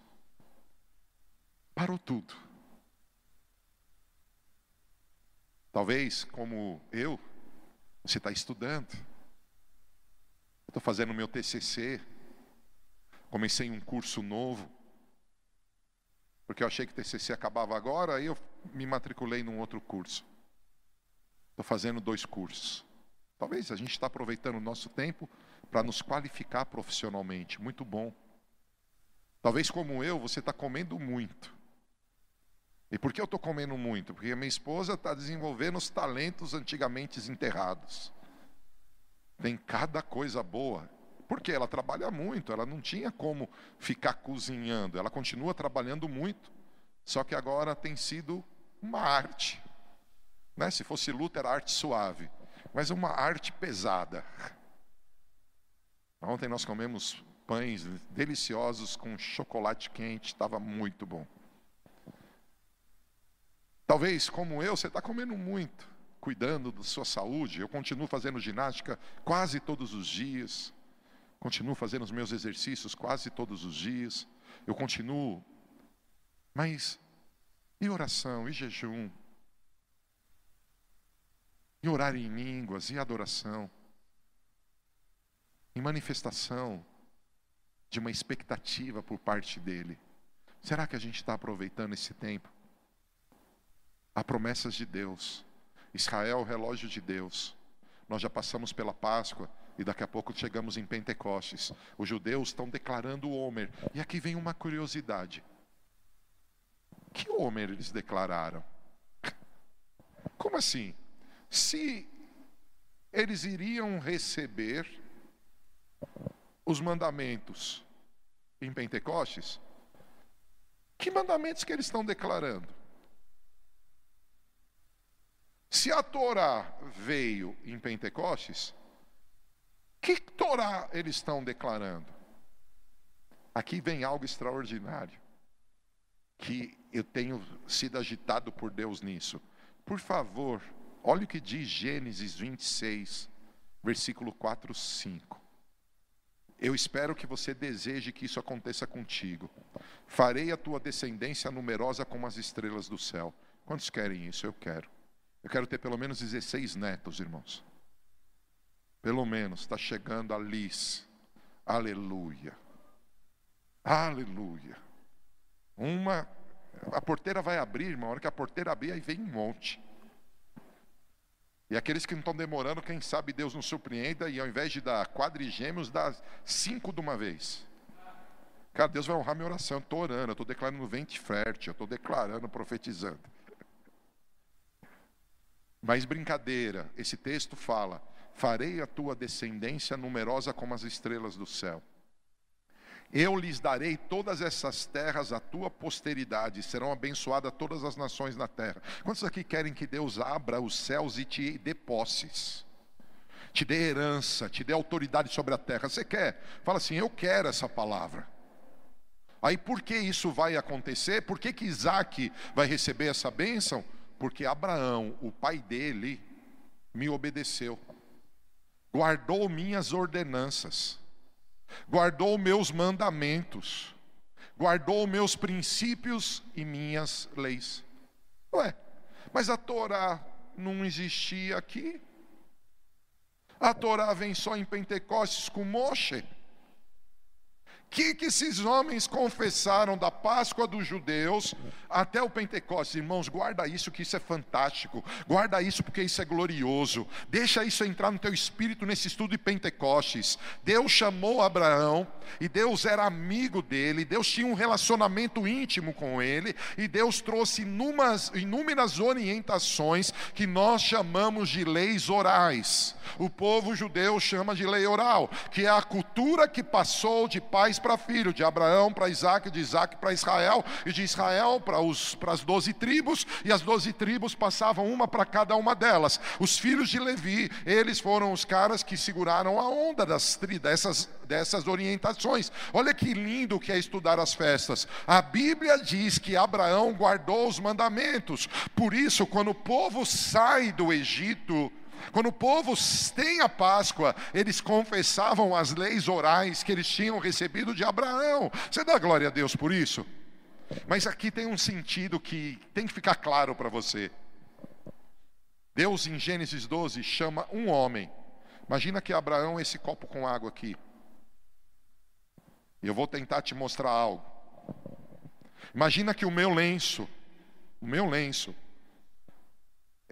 Parou tudo. Talvez, como eu, você está estudando. Estou fazendo meu TCC. Comecei um curso novo. Porque eu achei que o TCC acabava agora, aí eu me matriculei num outro curso. Estou fazendo dois cursos. Talvez a gente está aproveitando o nosso tempo para nos qualificar profissionalmente. Muito bom. Talvez como eu, você está comendo muito. E por que eu estou comendo muito? Porque minha esposa está desenvolvendo os talentos antigamente enterrados. Tem cada coisa boa. Porque ela trabalha muito, ela não tinha como ficar cozinhando. Ela continua trabalhando muito. Só que agora tem sido uma arte. Né? Se fosse luta, era arte suave. Mas uma arte pesada. Ontem nós comemos pães deliciosos com chocolate quente, estava muito bom. Talvez, como eu, você está comendo muito, cuidando da sua saúde. Eu continuo fazendo ginástica quase todos os dias. Continuo fazendo os meus exercícios quase todos os dias. Eu continuo. Mas e oração, e jejum? E orar em línguas, e adoração? Em manifestação de uma expectativa por parte dele. Será que a gente está aproveitando esse tempo? Há promessas de Deus. Israel é o relógio de Deus. Nós já passamos pela Páscoa e daqui a pouco chegamos em Pentecostes. Os judeus estão declarando o Homer. E aqui vem uma curiosidade. Que Homer eles declararam? Como assim? Se eles iriam receber os mandamentos em Pentecostes, que mandamentos que eles estão declarando? Se a Torá veio em Pentecostes, que Torá eles estão declarando? Aqui vem algo extraordinário, que eu tenho sido agitado por Deus nisso. Por favor, olhe o que diz Gênesis 26, versículo 4, 5. Eu espero que você deseje que isso aconteça contigo. Farei a tua descendência numerosa como as estrelas do céu. Quantos querem isso? Eu quero. Eu quero ter pelo menos 16 netos, irmãos. Pelo menos, está chegando a Liz. Aleluia. Aleluia. Uma, a porteira vai abrir, irmão, a hora que a porteira abrir, aí vem um monte. E aqueles que não estão demorando, quem sabe Deus nos surpreenda e ao invés de dar quadrigêmeos, dá cinco de uma vez. Cara, Deus vai honrar minha oração. Eu estou orando, eu estou declarando vente fértil, eu estou declarando, profetizando. Mas brincadeira, esse texto fala: farei a tua descendência numerosa como as estrelas do céu. Eu lhes darei todas essas terras à tua posteridade, serão abençoadas todas as nações na terra. Quantos aqui querem que Deus abra os céus e te dê posses? Te dê herança, te dê autoridade sobre a terra. Você quer? Fala assim: Eu quero essa palavra. Aí por que isso vai acontecer? Por que, que Isaac vai receber essa bênção? Porque Abraão, o pai dele, me obedeceu, guardou minhas ordenanças guardou meus mandamentos, guardou meus princípios e minhas leis. Ué, mas a Torá não existia aqui? A Torá vem só em Pentecostes com Moshe que, que esses homens confessaram da Páscoa dos judeus até o Pentecostes? Irmãos, guarda isso, que isso é fantástico. Guarda isso, porque isso é glorioso. Deixa isso entrar no teu espírito nesse estudo de Pentecostes. Deus chamou Abraão, e Deus era amigo dele, Deus tinha um relacionamento íntimo com ele, e Deus trouxe inúmeras, inúmeras orientações que nós chamamos de leis orais. O povo judeu chama de lei oral, que é a cultura que passou de pais para filho, de Abraão para Isaac, de Isaac para Israel, e de Israel para, as doze tribos, e as doze tribos passavam uma para cada uma delas. Os filhos de Levi, eles foram os caras que seguraram a onda das, dessas, dessas orientações. Olha que lindo que é estudar as festas. A Bíblia diz que Abraão guardou os mandamentos, por isso, quando o povo sai do Egito, quando o povo tem a Páscoa, eles confessavam as leis orais que eles tinham recebido de Abraão. Você dá glória a Deus por isso? Mas aqui tem um sentido que tem que ficar claro para você. Deus em Gênesis 12 chama um homem. Imagina que Abraão esse copo com água aqui. Eu vou tentar te mostrar algo. Imagina que o meu lenço, o meu lenço,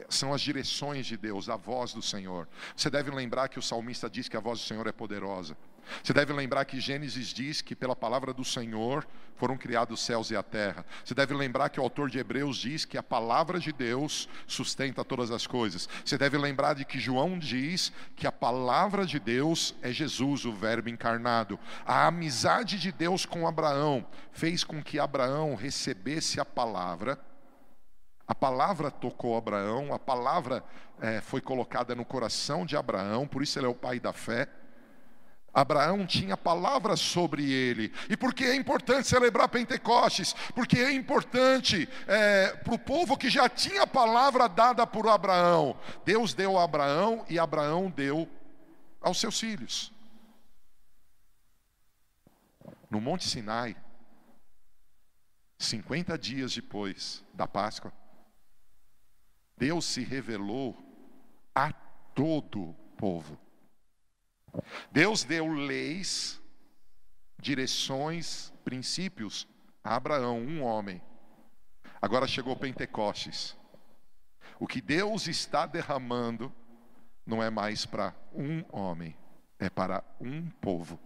são as direções de Deus, a voz do Senhor. Você deve lembrar que o salmista diz que a voz do Senhor é poderosa. Você deve lembrar que Gênesis diz que pela palavra do Senhor foram criados os céus e a terra. Você deve lembrar que o autor de Hebreus diz que a palavra de Deus sustenta todas as coisas. Você deve lembrar de que João diz que a palavra de Deus é Jesus, o Verbo encarnado. A amizade de Deus com Abraão fez com que Abraão recebesse a palavra a palavra tocou Abraão, a palavra é, foi colocada no coração de Abraão, por isso ele é o pai da fé. Abraão tinha palavras sobre ele. E por que é importante celebrar Pentecostes? Porque é importante é, para o povo que já tinha a palavra dada por Abraão. Deus deu a Abraão e Abraão deu aos seus filhos. No Monte Sinai, 50 dias depois da Páscoa, Deus se revelou a todo povo. Deus deu leis, direções, princípios a Abraão, um homem. Agora chegou Pentecostes. O que Deus está derramando não é mais para um homem, é para um povo.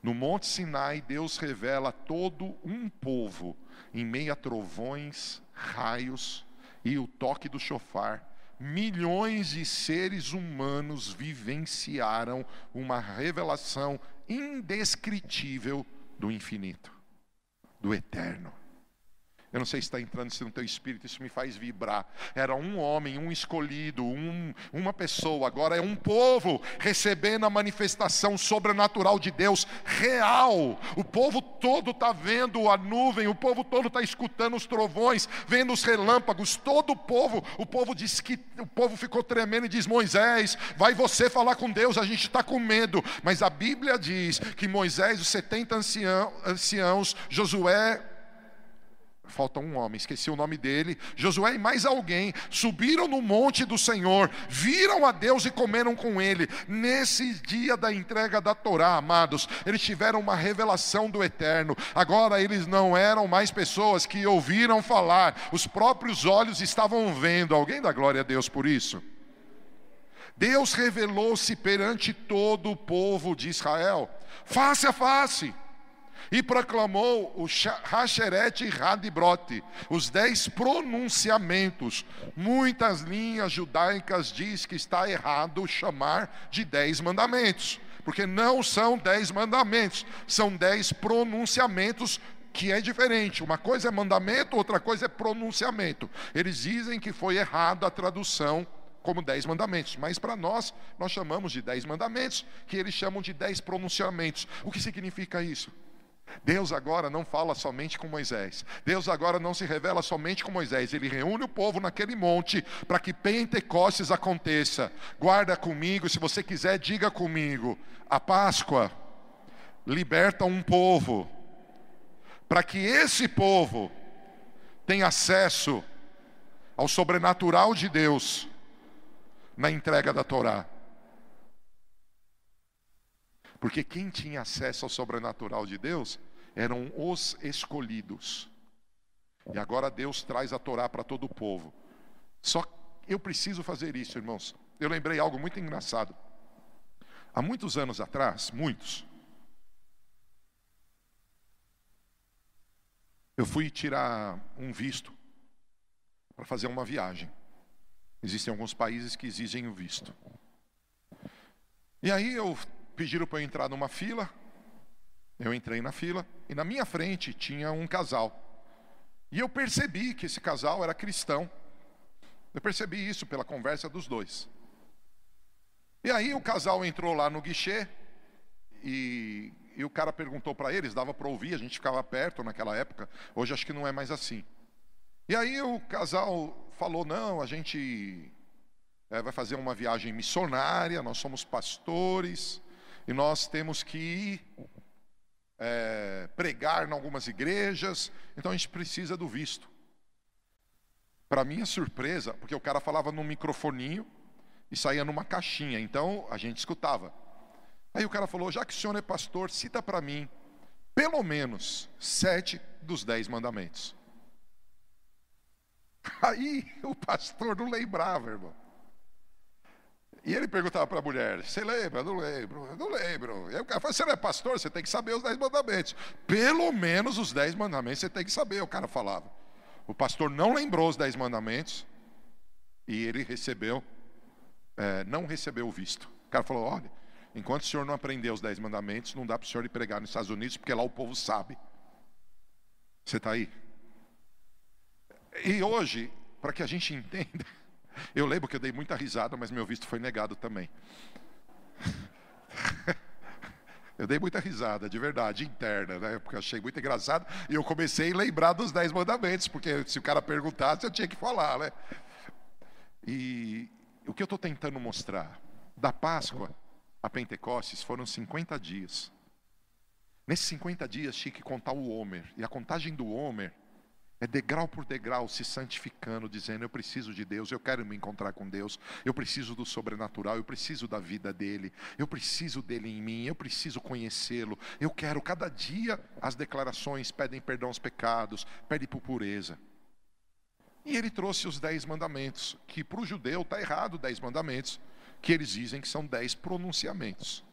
No Monte Sinai, Deus revela todo um povo em meio a trovões, raios, e o toque do chofar, milhões de seres humanos vivenciaram uma revelação indescritível do infinito, do eterno. Eu não sei se está entrando isso no teu espírito, isso me faz vibrar. Era um homem, um escolhido, um, uma pessoa, agora é um povo recebendo a manifestação sobrenatural de Deus real. O povo todo está vendo a nuvem, o povo todo está escutando os trovões, vendo os relâmpagos. Todo o povo, o povo diz que o povo ficou tremendo e diz: Moisés, vai você falar com Deus, a gente está com medo. Mas a Bíblia diz que Moisés, os 70 anciãos, anciãos Josué, falta um homem, esqueci o nome dele. Josué e mais alguém subiram no monte do Senhor, viram a Deus e comeram com ele. Nesse dia da entrega da Torá, amados, eles tiveram uma revelação do eterno. Agora eles não eram mais pessoas que ouviram falar, os próprios olhos estavam vendo. Alguém dá glória a Deus por isso? Deus revelou-se perante todo o povo de Israel, face a face e proclamou o Hasheret e Hadibrote, os dez pronunciamentos. Muitas linhas judaicas diz que está errado chamar de dez mandamentos, porque não são dez mandamentos, são dez pronunciamentos que é diferente. Uma coisa é mandamento, outra coisa é pronunciamento. Eles dizem que foi errado a tradução como dez mandamentos, mas para nós, nós chamamos de dez mandamentos, que eles chamam de dez pronunciamentos. O que significa isso? Deus agora não fala somente com Moisés. Deus agora não se revela somente com Moisés. Ele reúne o povo naquele monte para que Pentecostes aconteça. Guarda comigo, se você quiser, diga comigo. A Páscoa liberta um povo para que esse povo tenha acesso ao sobrenatural de Deus na entrega da Torá. Porque quem tinha acesso ao sobrenatural de Deus eram os escolhidos. E agora Deus traz a Torá para todo o povo. Só eu preciso fazer isso, irmãos. Eu lembrei algo muito engraçado. Há muitos anos atrás, muitos, eu fui tirar um visto para fazer uma viagem. Existem alguns países que exigem o visto. E aí eu pediram para eu entrar numa fila. Eu entrei na fila e na minha frente tinha um casal. E eu percebi que esse casal era cristão. Eu percebi isso pela conversa dos dois. E aí o casal entrou lá no guichê e, e o cara perguntou para eles, dava para ouvir, a gente ficava perto naquela época. Hoje acho que não é mais assim. E aí o casal falou: não, a gente é, vai fazer uma viagem missionária, nós somos pastores e nós temos que ir é, pregar em algumas igrejas, então a gente precisa do visto. Para minha surpresa, porque o cara falava num microfoninho e saía numa caixinha, então a gente escutava. Aí o cara falou: já que o senhor é pastor, cita para mim pelo menos sete dos dez mandamentos. (laughs) Aí o pastor não lembrava, irmão. E ele perguntava para a mulher: Você lembra? Não lembro, não lembro. E aí o cara falou: Você não é pastor? Você tem que saber os dez mandamentos. Pelo menos os dez mandamentos você tem que saber, o cara falava. O pastor não lembrou os dez mandamentos e ele recebeu, é, não recebeu o visto. O cara falou: Olha, enquanto o senhor não aprender os dez mandamentos, não dá para o senhor ir pregar nos Estados Unidos, porque lá o povo sabe. Você está aí? E hoje, para que a gente (laughs) entenda. Eu lembro que eu dei muita risada, mas meu visto foi negado também. (laughs) Eu dei muita risada, de verdade, interna, né? Porque eu achei muito engraçado. E eu comecei a lembrar dos dez mandamentos, porque se o cara perguntasse, eu tinha que falar, né? E o que eu estou tentando mostrar? Da Páscoa a Pentecostes foram 50 dias. Nesses 50 dias tinha que contar o Homer. E a contagem do Homer é degrau por degrau se santificando, dizendo: Eu preciso de Deus, eu quero me encontrar com Deus, eu preciso do sobrenatural, eu preciso da vida dele, eu preciso dele em mim, eu preciso conhecê-lo, eu quero. Cada dia as declarações pedem perdão aos pecados, pedem por pureza. E ele trouxe os dez mandamentos, que para o judeu está errado dez mandamentos, que eles dizem que são dez pronunciamentos.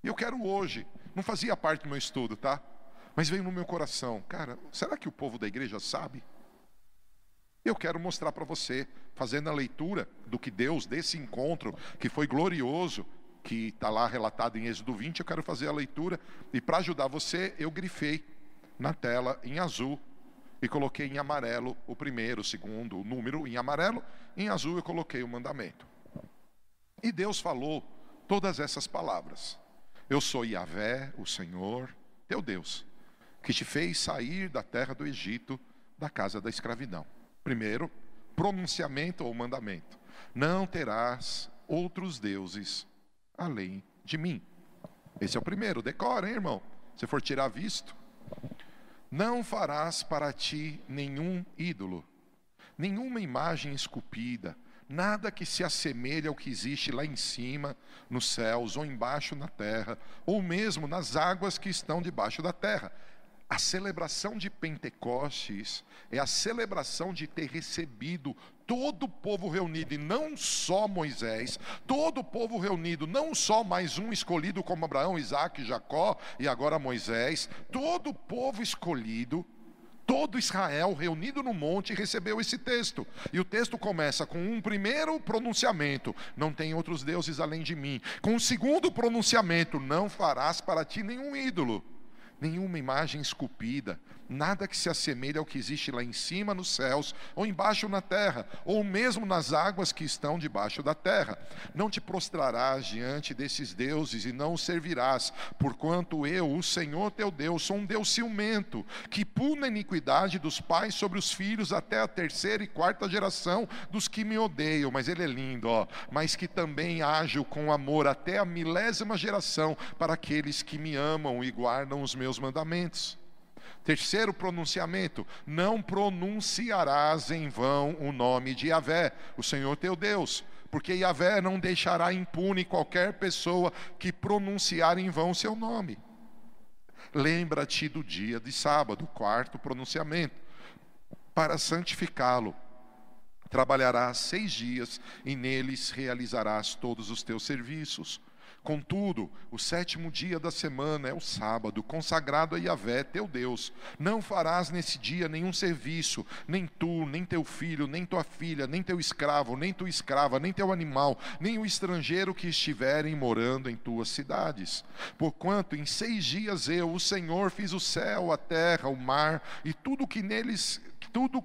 Eu quero hoje, não fazia parte do meu estudo, tá? Mas veio no meu coração, cara, será que o povo da igreja sabe? Eu quero mostrar para você, fazendo a leitura do que Deus, desse encontro, que foi glorioso, que está lá relatado em Êxodo 20, eu quero fazer a leitura, e para ajudar você, eu grifei na tela em azul, e coloquei em amarelo o primeiro, o segundo, o número em amarelo, em azul eu coloquei o mandamento. E Deus falou todas essas palavras. Eu sou Yahvé, o Senhor, teu Deus que te fez sair da terra do Egito, da casa da escravidão. Primeiro, pronunciamento ou mandamento: Não terás outros deuses além de mim. Esse é o primeiro, decora, hein, irmão? Se for tirar visto. Não farás para ti nenhum ídolo, nenhuma imagem esculpida, nada que se assemelhe ao que existe lá em cima, nos céus, ou embaixo na terra, ou mesmo nas águas que estão debaixo da terra. A celebração de Pentecostes é a celebração de ter recebido todo o povo reunido, e não só Moisés, todo o povo reunido, não só mais um escolhido como Abraão, Isaac, Jacó e agora Moisés, todo o povo escolhido, todo Israel reunido no monte recebeu esse texto. E o texto começa com um primeiro pronunciamento: Não tem outros deuses além de mim. Com o um segundo pronunciamento: Não farás para ti nenhum ídolo nenhuma imagem esculpida, nada que se assemelhe ao que existe lá em cima nos céus, ou embaixo na terra, ou mesmo nas águas que estão debaixo da terra. Não te prostrarás diante desses deuses e não os servirás, porquanto eu, o Senhor teu Deus, sou um Deus ciumento, que puna a iniquidade dos pais sobre os filhos até a terceira e quarta geração dos que me odeiam. Mas ele é lindo, ó. Mas que também ajo com amor até a milésima geração para aqueles que me amam e guardam os meus mandamentos. Terceiro pronunciamento: não pronunciarás em vão o nome de Yahvé, o Senhor teu Deus, porque Yahvé não deixará impune qualquer pessoa que pronunciar em vão seu nome. Lembra-te do dia de sábado, quarto pronunciamento, para santificá-lo. Trabalharás seis dias e neles realizarás todos os teus serviços Contudo, o sétimo dia da semana é o sábado, consagrado a Yahvé, teu Deus. Não farás nesse dia nenhum serviço, nem tu, nem teu filho, nem tua filha, nem teu escravo, nem tua escrava, nem teu animal, nem o estrangeiro que estiverem morando em tuas cidades. Porquanto em seis dias eu, o Senhor, fiz o céu, a terra, o mar e tudo que neles, tudo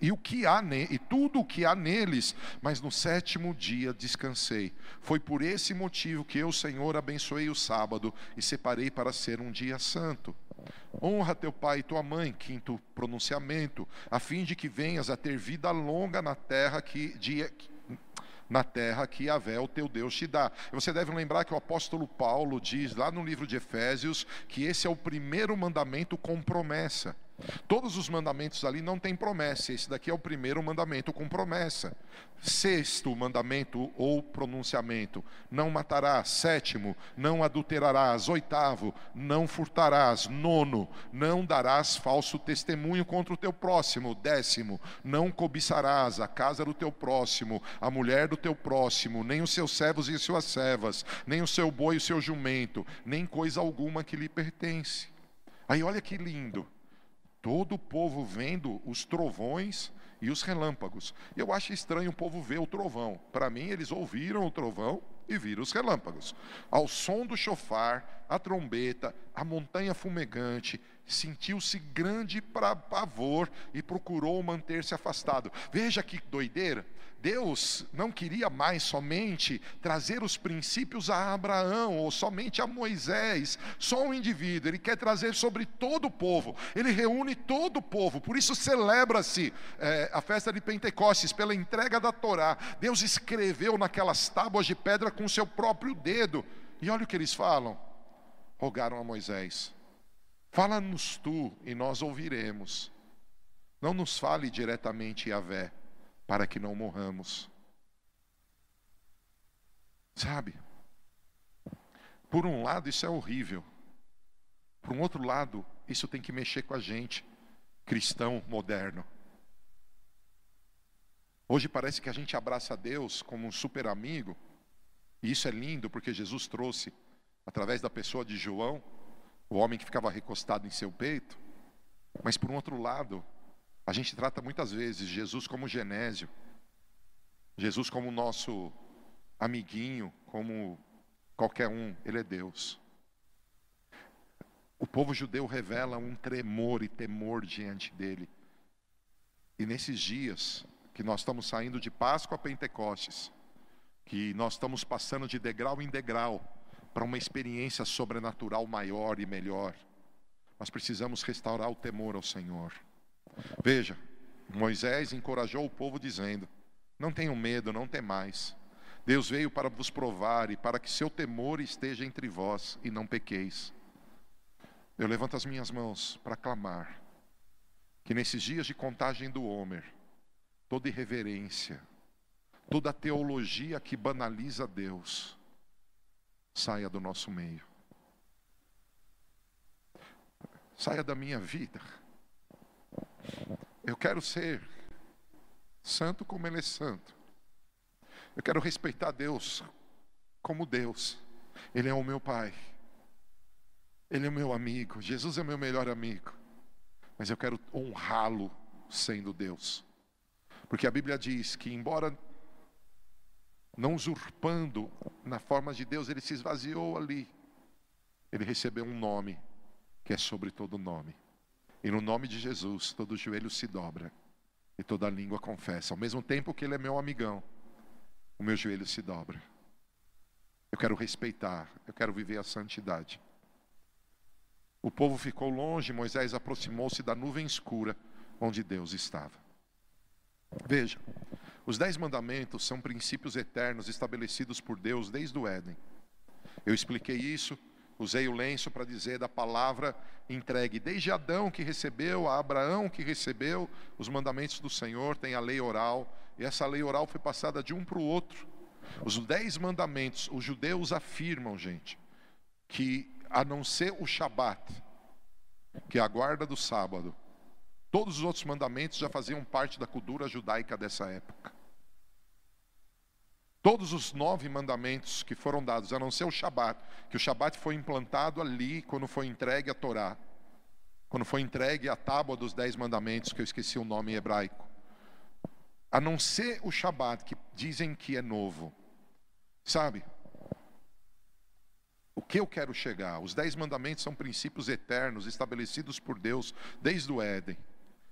e o que há ne, e tudo o que há neles, mas no sétimo dia descansei. Foi por esse motivo que eu, Senhor, abençoei o sábado e separei para ser um dia santo. Honra teu pai e tua mãe, quinto pronunciamento, a fim de que venhas a ter vida longa na terra que de, na terra que Yahvé, o teu Deus, te dá. Você deve lembrar que o apóstolo Paulo diz lá no livro de Efésios que esse é o primeiro mandamento com promessa. Todos os mandamentos ali não têm promessa, esse daqui é o primeiro mandamento com promessa. Sexto mandamento ou pronunciamento: não matarás. Sétimo, não adulterarás. Oitavo, não furtarás. Nono, não darás falso testemunho contra o teu próximo. Décimo, não cobiçarás a casa do teu próximo, a mulher do teu próximo, nem os seus servos e suas servas, nem o seu boi e o seu jumento, nem coisa alguma que lhe pertence. Aí olha que lindo. Todo o povo vendo os trovões e os relâmpagos. Eu acho estranho o povo ver o trovão. Para mim, eles ouviram o trovão e viram os relâmpagos. Ao som do chofar, a trombeta, a montanha fumegante, sentiu-se grande pavor e procurou manter-se afastado. Veja que doideira. Deus não queria mais somente trazer os princípios a Abraão ou somente a Moisés, só um indivíduo, ele quer trazer sobre todo o povo, ele reúne todo o povo, por isso celebra-se é, a festa de Pentecostes, pela entrega da Torá. Deus escreveu naquelas tábuas de pedra com seu próprio dedo, e olha o que eles falam: rogaram a Moisés, fala-nos tu e nós ouviremos, não nos fale diretamente Yahvé para que não morramos. Sabe? Por um lado, isso é horrível. Por um outro lado, isso tem que mexer com a gente, cristão moderno. Hoje parece que a gente abraça Deus como um super amigo, e isso é lindo porque Jesus trouxe, através da pessoa de João, o homem que ficava recostado em seu peito. Mas por um outro lado, a gente trata muitas vezes Jesus como Genésio, Jesus como nosso amiguinho, como qualquer um, ele é Deus. O povo judeu revela um tremor e temor diante dele. E nesses dias que nós estamos saindo de Páscoa a Pentecostes, que nós estamos passando de degrau em degrau para uma experiência sobrenatural maior e melhor, nós precisamos restaurar o temor ao Senhor. Veja, Moisés encorajou o povo dizendo: Não tenham medo, não temais. Deus veio para vos provar e para que seu temor esteja entre vós e não pequeis. Eu levanto as minhas mãos para clamar. que nesses dias de contagem do Homer, toda irreverência, toda teologia que banaliza Deus, saia do nosso meio. Saia da minha vida. Eu quero ser santo como Ele é santo. Eu quero respeitar Deus como Deus. Ele é o meu Pai. Ele é o meu amigo. Jesus é meu melhor amigo. Mas eu quero honrá-lo sendo Deus. Porque a Bíblia diz que, embora não usurpando na forma de Deus, ele se esvaziou ali. Ele recebeu um nome que é sobre todo nome. E no nome de Jesus, todo joelho se dobra e toda língua confessa. Ao mesmo tempo que ele é meu amigão, o meu joelho se dobra. Eu quero respeitar, eu quero viver a santidade. O povo ficou longe, Moisés aproximou-se da nuvem escura onde Deus estava. Veja, os dez mandamentos são princípios eternos estabelecidos por Deus desde o Éden. Eu expliquei isso, usei o lenço para dizer da palavra entregue desde Adão que recebeu, a Abraão que recebeu os mandamentos do Senhor, tem a lei oral, e essa lei oral foi passada de um para o outro. Os dez mandamentos, os judeus afirmam, gente, que a não ser o Shabat, que é a guarda do sábado, todos os outros mandamentos já faziam parte da cultura judaica dessa época. Todos os nove mandamentos que foram dados, a não ser o Shabat, que o Shabat foi implantado ali quando foi entregue a Torá, quando foi entregue a tábua dos dez mandamentos, que eu esqueci o nome hebraico. A não ser o Shabat, que dizem que é novo. Sabe? O que eu quero chegar? Os dez mandamentos são princípios eternos estabelecidos por Deus desde o Éden.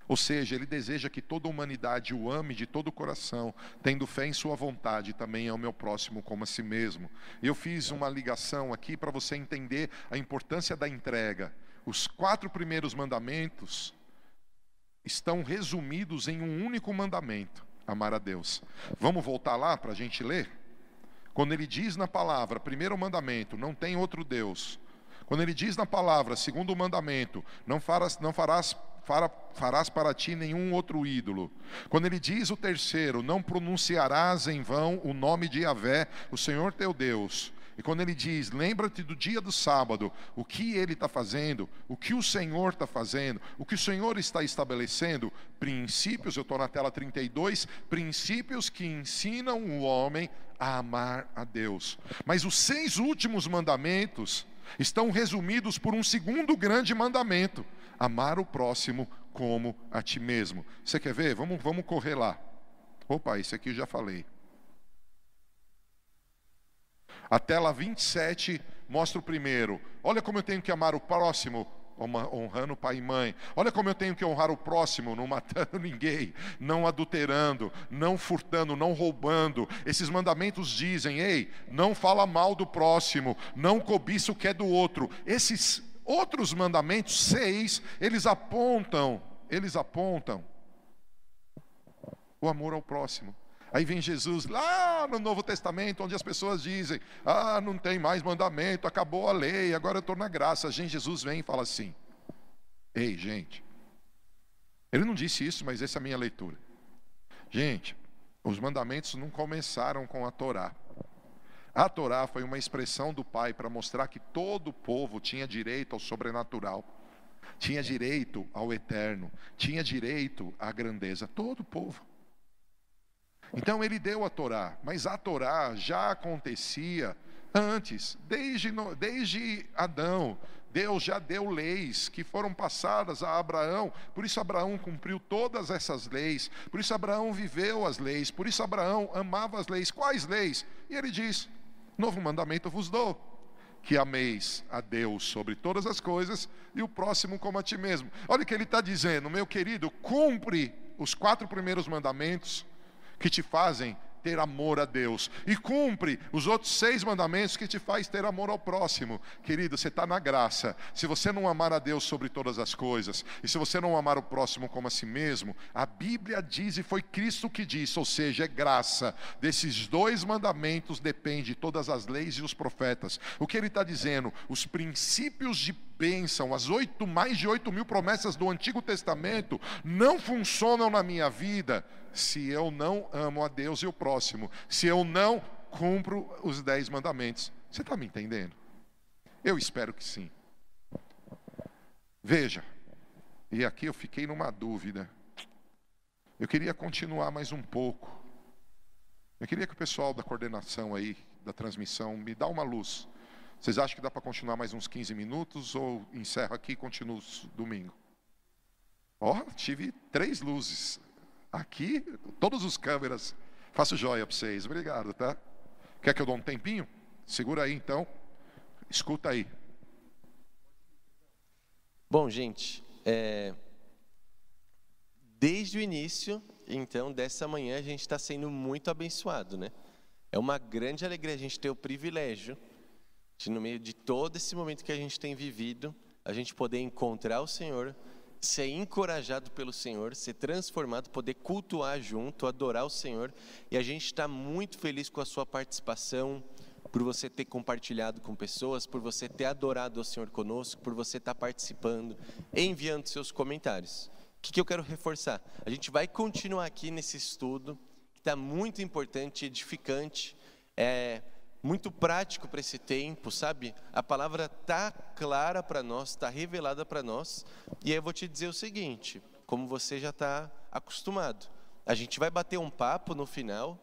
Ou seja, ele deseja que toda a humanidade o ame de todo o coração, tendo fé em sua vontade, também é o meu próximo como a si mesmo. Eu fiz uma ligação aqui para você entender a importância da entrega. Os quatro primeiros mandamentos estão resumidos em um único mandamento: amar a Deus. Vamos voltar lá para a gente ler? Quando ele diz na palavra, primeiro mandamento, não tem outro Deus. Quando ele diz na palavra, segundo mandamento, não farás, não farás farás para ti nenhum outro ídolo. Quando ele diz o terceiro, não pronunciarás em vão o nome de Yahvé, o Senhor teu Deus. E quando ele diz, lembra-te do dia do sábado, o que ele está fazendo, o que o Senhor está fazendo, o que o Senhor está estabelecendo, princípios, eu estou na tela 32, princípios que ensinam o homem a amar a Deus. Mas os seis últimos mandamentos estão resumidos por um segundo grande mandamento amar o próximo como a ti mesmo. Você quer ver? Vamos, vamos correr lá. Opa, esse aqui eu já falei. A tela 27 mostra o primeiro. Olha como eu tenho que amar o próximo, honrando pai e mãe. Olha como eu tenho que honrar o próximo, não (laughs) matando ninguém, não adulterando, não furtando, não roubando. Esses mandamentos dizem: ei, não fala mal do próximo, não cobiça o que é do outro. Esses Outros mandamentos, seis, eles apontam, eles apontam o amor ao próximo. Aí vem Jesus lá no Novo Testamento, onde as pessoas dizem: Ah, não tem mais mandamento, acabou a lei, agora eu estou na graça. Gente, Jesus vem e fala assim: Ei, gente, ele não disse isso, mas essa é a minha leitura. Gente, os mandamentos não começaram com a Torá. A Torá foi uma expressão do Pai para mostrar que todo o povo tinha direito ao sobrenatural, tinha direito ao eterno, tinha direito à grandeza, todo o povo. Então ele deu a Torá, mas a Torá já acontecia antes, desde, desde Adão. Deus já deu leis que foram passadas a Abraão, por isso Abraão cumpriu todas essas leis, por isso Abraão viveu as leis, por isso Abraão amava as leis. Quais leis? E ele diz: Novo mandamento vos dou: que ameis a Deus sobre todas as coisas e o próximo como a ti mesmo. Olha o que ele está dizendo, meu querido, cumpre os quatro primeiros mandamentos que te fazem ter amor a Deus. E cumpre os outros seis mandamentos que te faz ter amor ao próximo. Querido, você está na graça. Se você não amar a Deus sobre todas as coisas, e se você não amar o próximo como a si mesmo, a Bíblia diz, e foi Cristo que disse, ou seja, é graça. Desses dois mandamentos depende todas as leis e os profetas. O que ele está dizendo? Os princípios de bênção, as oito, mais de oito mil promessas do Antigo Testamento não funcionam na minha vida se eu não amo a Deus e o próximo, se eu não cumpro os dez mandamentos. Você está me entendendo? Eu espero que sim. Veja, e aqui eu fiquei numa dúvida. Eu queria continuar mais um pouco. Eu queria que o pessoal da coordenação aí, da transmissão, me dá uma luz. Vocês acham que dá para continuar mais uns 15 minutos ou encerro aqui e continuo domingo? Ó, oh, tive três luzes. Aqui, todas as câmeras. Faço joia para vocês. Obrigado, tá? Quer que eu dê um tempinho? Segura aí então. Escuta aí. Bom, gente, é... desde o início, então, dessa manhã, a gente está sendo muito abençoado, né? É uma grande alegria a gente ter o privilégio de, no meio de todo esse momento que a gente tem vivido, a gente poder encontrar o Senhor, ser encorajado pelo Senhor, ser transformado, poder cultuar junto, adorar o Senhor. E a gente está muito feliz com a sua participação, por você ter compartilhado com pessoas, por você ter adorado o Senhor conosco, por você estar participando, enviando seus comentários. O que, que eu quero reforçar? A gente vai continuar aqui nesse estudo, que está muito importante, edificante. É, muito prático para esse tempo, sabe? A palavra está clara para nós, está revelada para nós. E aí eu vou te dizer o seguinte, como você já está acostumado. A gente vai bater um papo no final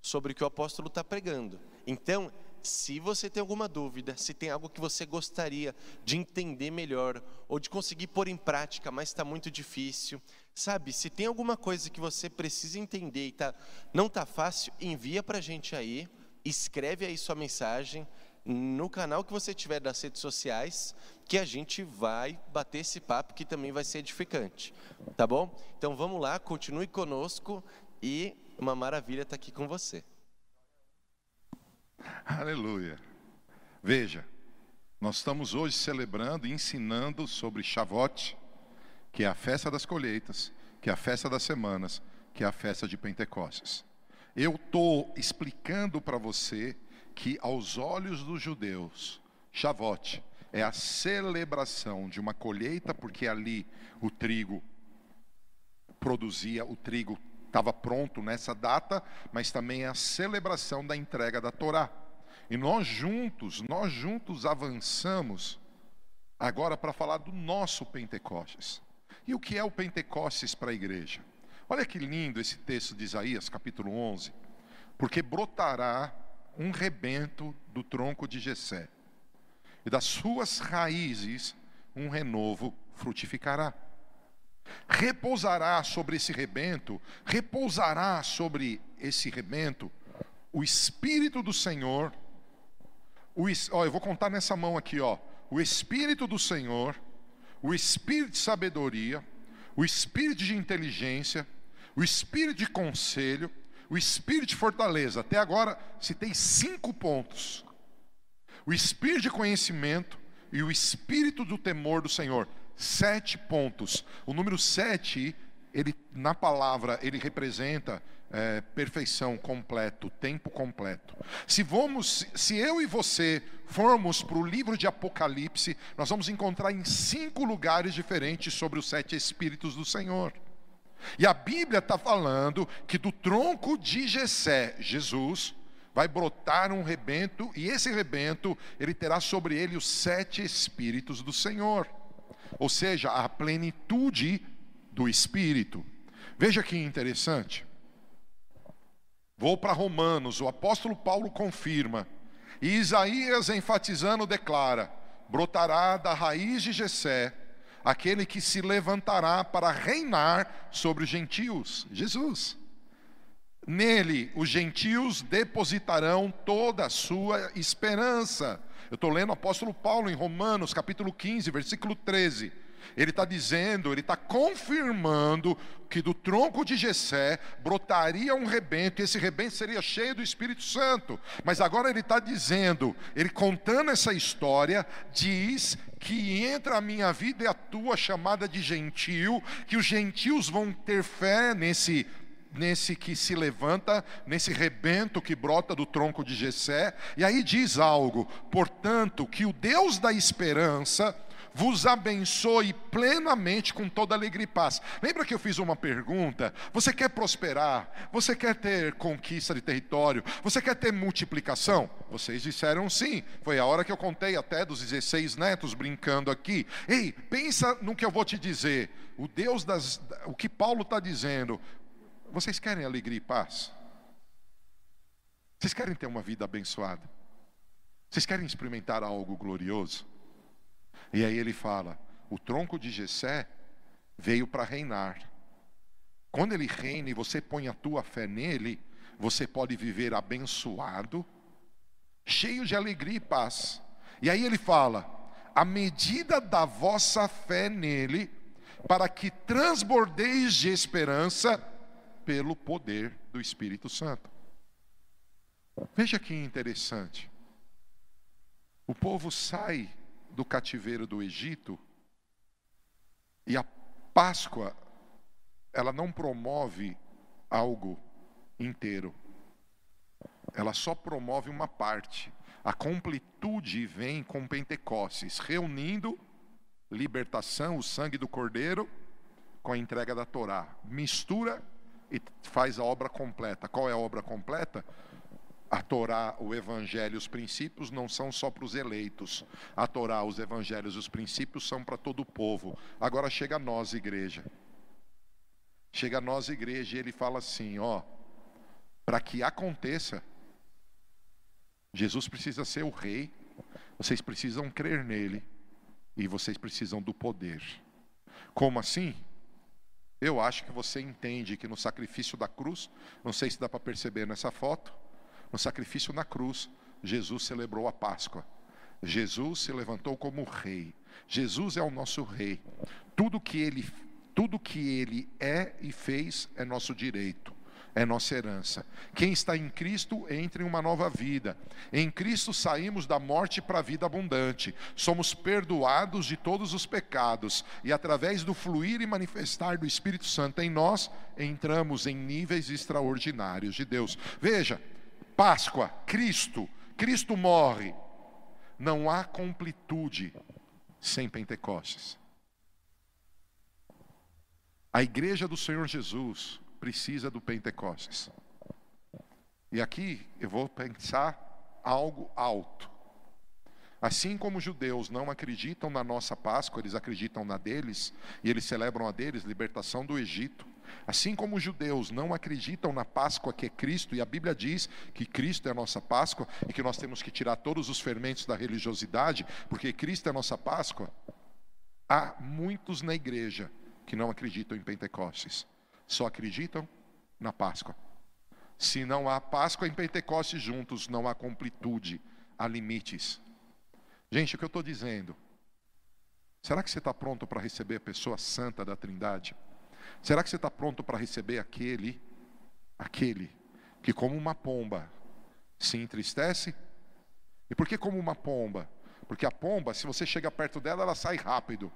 sobre o que o apóstolo está pregando. Então, se você tem alguma dúvida, se tem algo que você gostaria de entender melhor ou de conseguir pôr em prática, mas está muito difícil, sabe? Se tem alguma coisa que você precisa entender e tá, não está fácil, envia para a gente aí escreve aí sua mensagem no canal que você tiver das redes sociais, que a gente vai bater esse papo que também vai ser edificante, tá bom? Então vamos lá, continue conosco e uma maravilha estar tá aqui com você. Aleluia. Veja, nós estamos hoje celebrando e ensinando sobre Shavuot, que é a festa das colheitas, que é a festa das semanas, que é a festa de Pentecostes. Eu estou explicando para você que, aos olhos dos judeus, Shavuot é a celebração de uma colheita, porque ali o trigo produzia, o trigo estava pronto nessa data, mas também é a celebração da entrega da Torá. E nós juntos, nós juntos avançamos agora para falar do nosso Pentecostes. E o que é o Pentecostes para a igreja? Olha que lindo esse texto de Isaías, capítulo 11. Porque brotará um rebento do tronco de Jessé, e das suas raízes um renovo frutificará. Repousará sobre esse rebento, repousará sobre esse rebento o espírito do Senhor. O, ó, eu vou contar nessa mão aqui, ó. O espírito do Senhor, o espírito de sabedoria, o espírito de inteligência, o espírito de conselho, o espírito de fortaleza. Até agora citei cinco pontos: o espírito de conhecimento e o espírito do temor do Senhor. Sete pontos. O número sete, ele na palavra, ele representa é, perfeição completo, tempo completo. Se vamos, se eu e você formos para o livro de Apocalipse, nós vamos encontrar em cinco lugares diferentes sobre os sete espíritos do Senhor. E a Bíblia está falando que do tronco de Jessé, Jesus, vai brotar um rebento, e esse rebento, ele terá sobre ele os sete Espíritos do Senhor. Ou seja, a plenitude do Espírito. Veja que interessante. Vou para Romanos, o apóstolo Paulo confirma. E Isaías, enfatizando, declara: brotará da raiz de Jessé aquele que se levantará para reinar sobre os gentios, Jesus. Nele, os gentios depositarão toda a sua esperança. Eu estou lendo o apóstolo Paulo em Romanos, capítulo 15, versículo 13. Ele está dizendo, ele está confirmando que do tronco de Jessé brotaria um rebento, e esse rebento seria cheio do Espírito Santo. Mas agora ele está dizendo, ele contando essa história, diz que entra a minha vida e a tua chamada de gentil, que os gentios vão ter fé nesse nesse que se levanta, nesse rebento que brota do tronco de Jessé, e aí diz algo, portanto, que o Deus da esperança vos abençoe plenamente com toda alegria e paz. Lembra que eu fiz uma pergunta? Você quer prosperar? Você quer ter conquista de território? Você quer ter multiplicação? Vocês disseram sim. Foi a hora que eu contei até dos 16 netos brincando aqui. Ei, pensa no que eu vou te dizer. O Deus das. O que Paulo está dizendo. Vocês querem alegria e paz? Vocês querem ter uma vida abençoada? Vocês querem experimentar algo glorioso? E aí ele fala: o tronco de Jessé veio para reinar. Quando ele reina e você põe a tua fé nele, você pode viver abençoado, cheio de alegria e paz. E aí ele fala: a medida da vossa fé nele, para que transbordeis de esperança pelo poder do Espírito Santo. Veja que interessante. O povo sai do cativeiro do Egito e a Páscoa ela não promove algo inteiro. Ela só promove uma parte. A completude vem com Pentecostes, reunindo libertação, o sangue do Cordeiro, com a entrega da Torá. Mistura e faz a obra completa. Qual é a obra completa? A Torá, o Evangelho, os princípios não são só para os eleitos. A Torá, os Evangelhos, os princípios são para todo o povo. Agora chega a nós, igreja. Chega a nós, igreja, e ele fala assim: ó, para que aconteça, Jesus precisa ser o rei, vocês precisam crer nele e vocês precisam do poder. Como assim? Eu acho que você entende que no sacrifício da cruz, não sei se dá para perceber nessa foto, no sacrifício na cruz, Jesus celebrou a Páscoa. Jesus se levantou como rei. Jesus é o nosso rei. Tudo que ele tudo que ele é e fez é nosso direito, é nossa herança. Quem está em Cristo entra em uma nova vida. Em Cristo saímos da morte para a vida abundante. Somos perdoados de todos os pecados e através do fluir e manifestar do Espírito Santo em nós, entramos em níveis extraordinários de Deus. Veja, Páscoa, Cristo, Cristo morre. Não há completude sem Pentecostes. A igreja do Senhor Jesus precisa do Pentecostes. E aqui eu vou pensar algo alto. Assim como os judeus não acreditam na nossa Páscoa, eles acreditam na deles, e eles celebram a deles, libertação do Egito. Assim como os judeus não acreditam na Páscoa que é Cristo, e a Bíblia diz que Cristo é a nossa Páscoa e que nós temos que tirar todos os fermentos da religiosidade, porque Cristo é a nossa Páscoa, há muitos na igreja que não acreditam em Pentecostes, só acreditam na Páscoa. Se não há Páscoa em Pentecostes juntos, não há completude, há limites. Gente, o que eu estou dizendo? Será que você está pronto para receber a pessoa santa da Trindade? Será que você está pronto para receber aquele, aquele que como uma pomba se entristece? E por que como uma pomba? Porque a pomba, se você chega perto dela, ela sai rápido.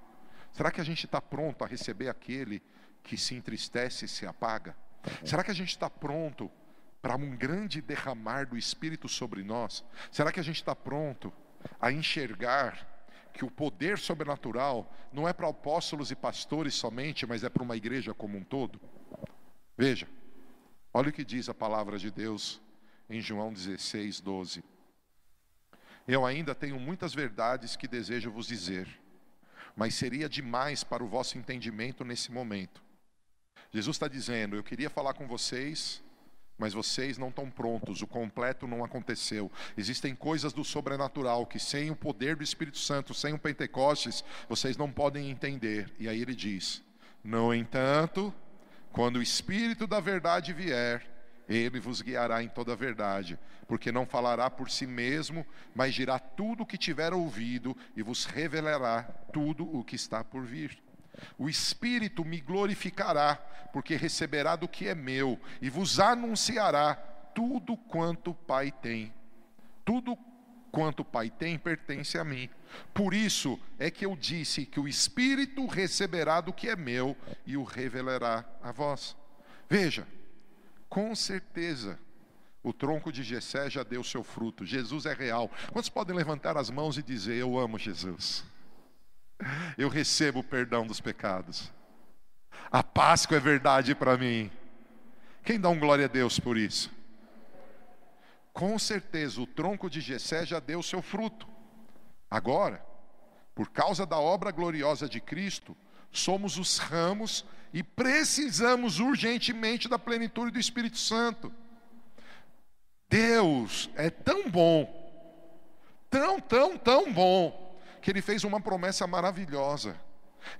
Será que a gente está pronto a receber aquele que se entristece e se apaga? Será que a gente está pronto para um grande derramar do Espírito sobre nós? Será que a gente está pronto a enxergar que o poder sobrenatural não é para apóstolos e pastores somente, mas é para uma igreja como um todo? Veja, olha o que diz a palavra de Deus em João 16, 12. Eu ainda tenho muitas verdades que desejo vos dizer, mas seria demais para o vosso entendimento nesse momento. Jesus está dizendo: Eu queria falar com vocês mas vocês não estão prontos, o completo não aconteceu. Existem coisas do sobrenatural que, sem o poder do Espírito Santo, sem o Pentecostes, vocês não podem entender. E aí ele diz: No entanto, quando o Espírito da verdade vier, ele vos guiará em toda a verdade, porque não falará por si mesmo, mas dirá tudo o que tiver ouvido e vos revelará tudo o que está por vir. O Espírito me glorificará, porque receberá do que é meu e vos anunciará tudo quanto o Pai tem. Tudo quanto o Pai tem pertence a mim. Por isso é que eu disse que o Espírito receberá do que é meu e o revelará a vós. Veja, com certeza, o tronco de Jessé já deu seu fruto. Jesus é real. Quantos podem levantar as mãos e dizer: Eu amo Jesus? Eu recebo o perdão dos pecados. A Páscoa é verdade para mim. Quem dá um glória a Deus por isso? Com certeza o tronco de Jessé já deu seu fruto. Agora, por causa da obra gloriosa de Cristo, somos os ramos e precisamos urgentemente da plenitude do Espírito Santo. Deus é tão bom, tão, tão, tão bom, que Ele fez uma promessa maravilhosa.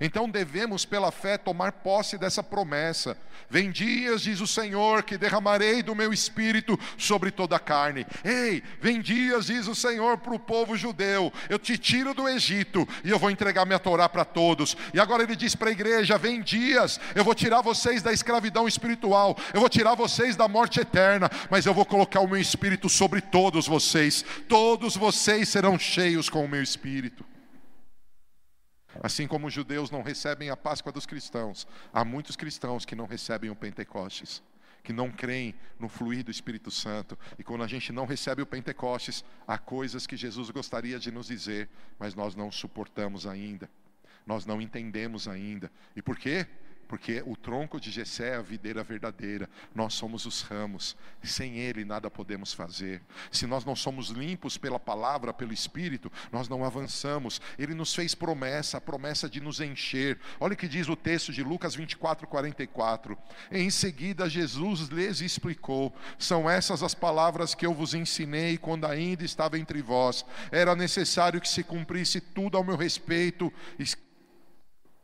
Então devemos, pela fé, tomar posse dessa promessa. Vem dias, diz o Senhor, que derramarei do meu espírito sobre toda a carne. Ei, vem dias, diz o Senhor para o povo judeu: eu te tiro do Egito e eu vou entregar minha Torá para todos. E agora ele diz para a igreja: vem dias, eu vou tirar vocês da escravidão espiritual, eu vou tirar vocês da morte eterna, mas eu vou colocar o meu espírito sobre todos vocês. Todos vocês serão cheios com o meu espírito. Assim como os judeus não recebem a Páscoa dos cristãos, há muitos cristãos que não recebem o Pentecostes, que não creem no fluir do Espírito Santo. E quando a gente não recebe o Pentecostes, há coisas que Jesus gostaria de nos dizer, mas nós não suportamos ainda. Nós não entendemos ainda. E por quê? Porque o tronco de Jessé é a videira verdadeira, nós somos os ramos, sem ele nada podemos fazer. Se nós não somos limpos pela palavra, pelo Espírito, nós não avançamos. Ele nos fez promessa, a promessa de nos encher. Olha o que diz o texto de Lucas 24, 44. Em seguida, Jesus lhes explicou: São essas as palavras que eu vos ensinei quando ainda estava entre vós. Era necessário que se cumprisse tudo ao meu respeito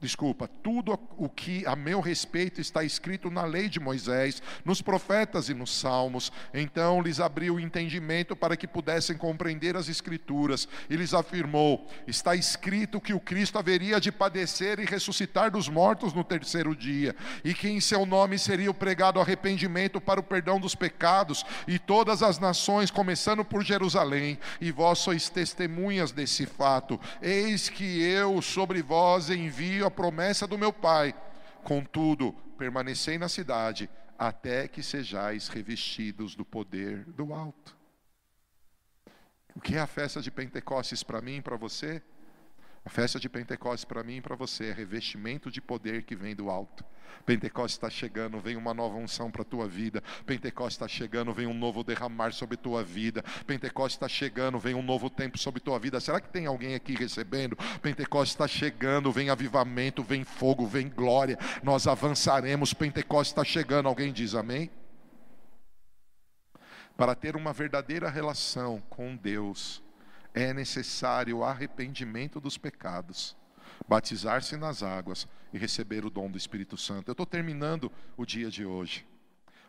desculpa, tudo o que a meu respeito está escrito na lei de Moisés, nos profetas e nos salmos. Então lhes abriu o entendimento para que pudessem compreender as escrituras e lhes afirmou: está escrito que o Cristo haveria de padecer e ressuscitar dos mortos no terceiro dia, e que em seu nome seria pregado arrependimento para o perdão dos pecados, e todas as nações, começando por Jerusalém, e vós sois testemunhas desse fato. Eis que eu sobre vós envio a promessa do meu Pai. Contudo, permanecei na cidade até que sejais revestidos do poder do alto. O que é a festa de Pentecostes para mim e para você? A festa de Pentecostes para mim e para você é revestimento de poder que vem do alto. Pentecostes está chegando, vem uma nova unção para a tua vida. Pentecostes está chegando, vem um novo derramar sobre a tua vida. Pentecostes está chegando, vem um novo tempo sobre a tua vida. Será que tem alguém aqui recebendo? Pentecostes está chegando, vem avivamento, vem fogo, vem glória. Nós avançaremos. Pentecostes está chegando. Alguém diz amém? Para ter uma verdadeira relação com Deus, é necessário o arrependimento dos pecados, batizar-se nas águas e receber o dom do Espírito Santo. Eu estou terminando o dia de hoje.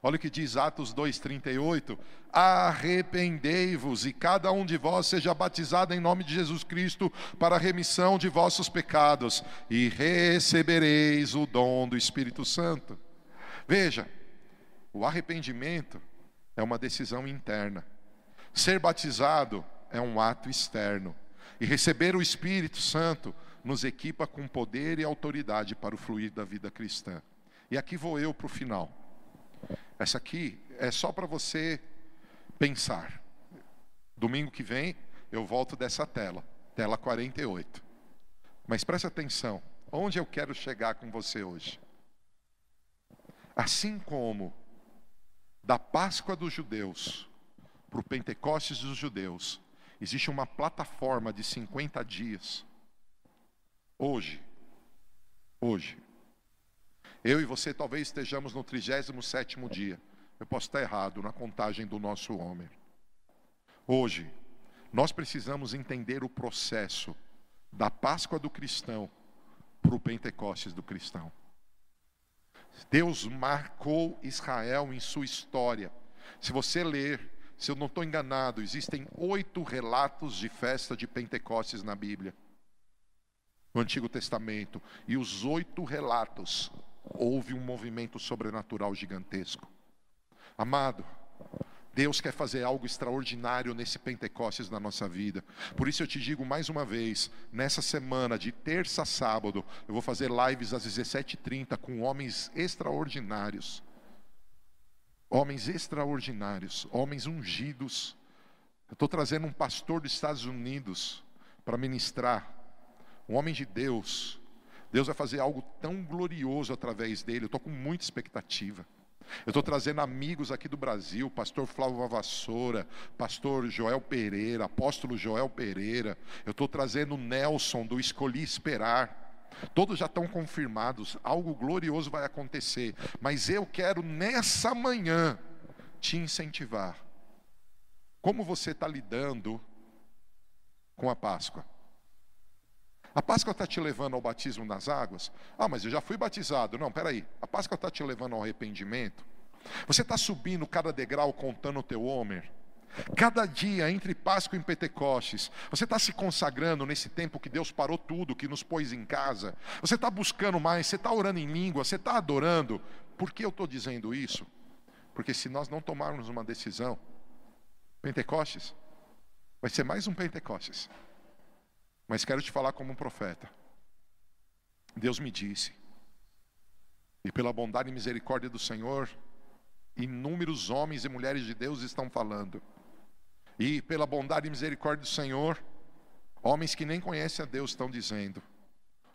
Olha o que diz Atos 2,38: Arrependei-vos e cada um de vós seja batizado em nome de Jesus Cristo para a remissão de vossos pecados, e recebereis o dom do Espírito Santo. Veja, o arrependimento é uma decisão interna, ser batizado é um ato externo, e receber o Espírito Santo nos equipa com poder e autoridade para o fluir da vida cristã. E aqui vou eu para o final. Essa aqui é só para você pensar. Domingo que vem eu volto dessa tela, tela 48. Mas preste atenção, onde eu quero chegar com você hoje? Assim como da Páscoa dos judeus para o Pentecostes dos judeus, existe uma plataforma de 50 dias Hoje, hoje, eu e você talvez estejamos no 37 dia. Eu posso estar errado na contagem do nosso homem. Hoje, nós precisamos entender o processo da Páscoa do cristão para o Pentecostes do cristão. Deus marcou Israel em sua história. Se você ler, se eu não estou enganado, existem oito relatos de festa de Pentecostes na Bíblia no Antigo Testamento, e os oito relatos, houve um movimento sobrenatural gigantesco. Amado, Deus quer fazer algo extraordinário nesse Pentecostes na nossa vida. Por isso eu te digo mais uma vez, nessa semana, de terça a sábado, eu vou fazer lives às 17h30 com homens extraordinários. Homens extraordinários, homens ungidos. Eu estou trazendo um pastor dos Estados Unidos para ministrar um homem de Deus. Deus vai fazer algo tão glorioso através dele. Eu estou com muita expectativa. Eu estou trazendo amigos aqui do Brasil, pastor Flávio Vassoura, pastor Joel Pereira, apóstolo Joel Pereira. Eu estou trazendo Nelson do Escolhi Esperar. Todos já estão confirmados, algo glorioso vai acontecer. Mas eu quero nessa manhã te incentivar. Como você está lidando com a Páscoa? A Páscoa está te levando ao batismo nas águas? Ah, mas eu já fui batizado. Não, peraí. A Páscoa está te levando ao arrependimento? Você está subindo cada degrau contando o teu Homer? Cada dia entre Páscoa e Pentecostes, você está se consagrando nesse tempo que Deus parou tudo, que nos pôs em casa. Você está buscando mais, você está orando em língua, você está adorando. Por que eu estou dizendo isso? Porque se nós não tomarmos uma decisão, Pentecostes vai ser mais um Pentecostes. Mas quero te falar como um profeta. Deus me disse, e pela bondade e misericórdia do Senhor, inúmeros homens e mulheres de Deus estão falando. E pela bondade e misericórdia do Senhor, homens que nem conhecem a Deus estão dizendo: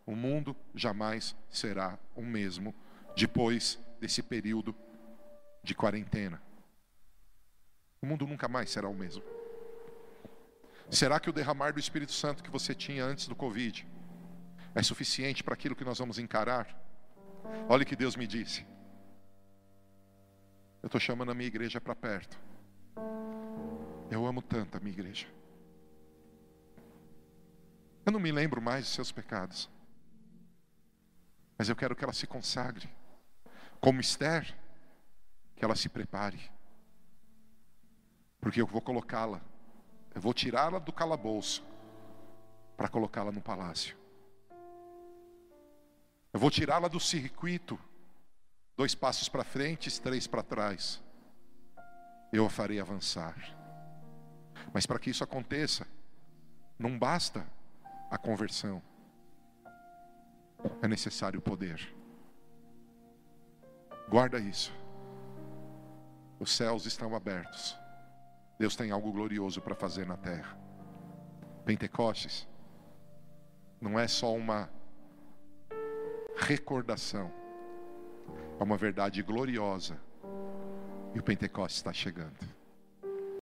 o mundo jamais será o mesmo depois desse período de quarentena. O mundo nunca mais será o mesmo. Será que o derramar do Espírito Santo que você tinha antes do Covid é suficiente para aquilo que nós vamos encarar? Olha o que Deus me disse. Eu estou chamando a minha igreja para perto. Eu amo tanto a minha igreja. Eu não me lembro mais dos seus pecados. Mas eu quero que ela se consagre. Como Esther, que ela se prepare. Porque eu vou colocá-la, eu vou tirá-la do calabouço para colocá-la no palácio. Eu vou tirá-la do circuito, dois passos para frente, três para trás. Eu a farei avançar. Mas para que isso aconteça, não basta a conversão, é necessário o poder. Guarda isso. Os céus estão abertos. Deus tem algo glorioso para fazer na terra. Pentecostes não é só uma recordação, é uma verdade gloriosa. E o Pentecostes está chegando.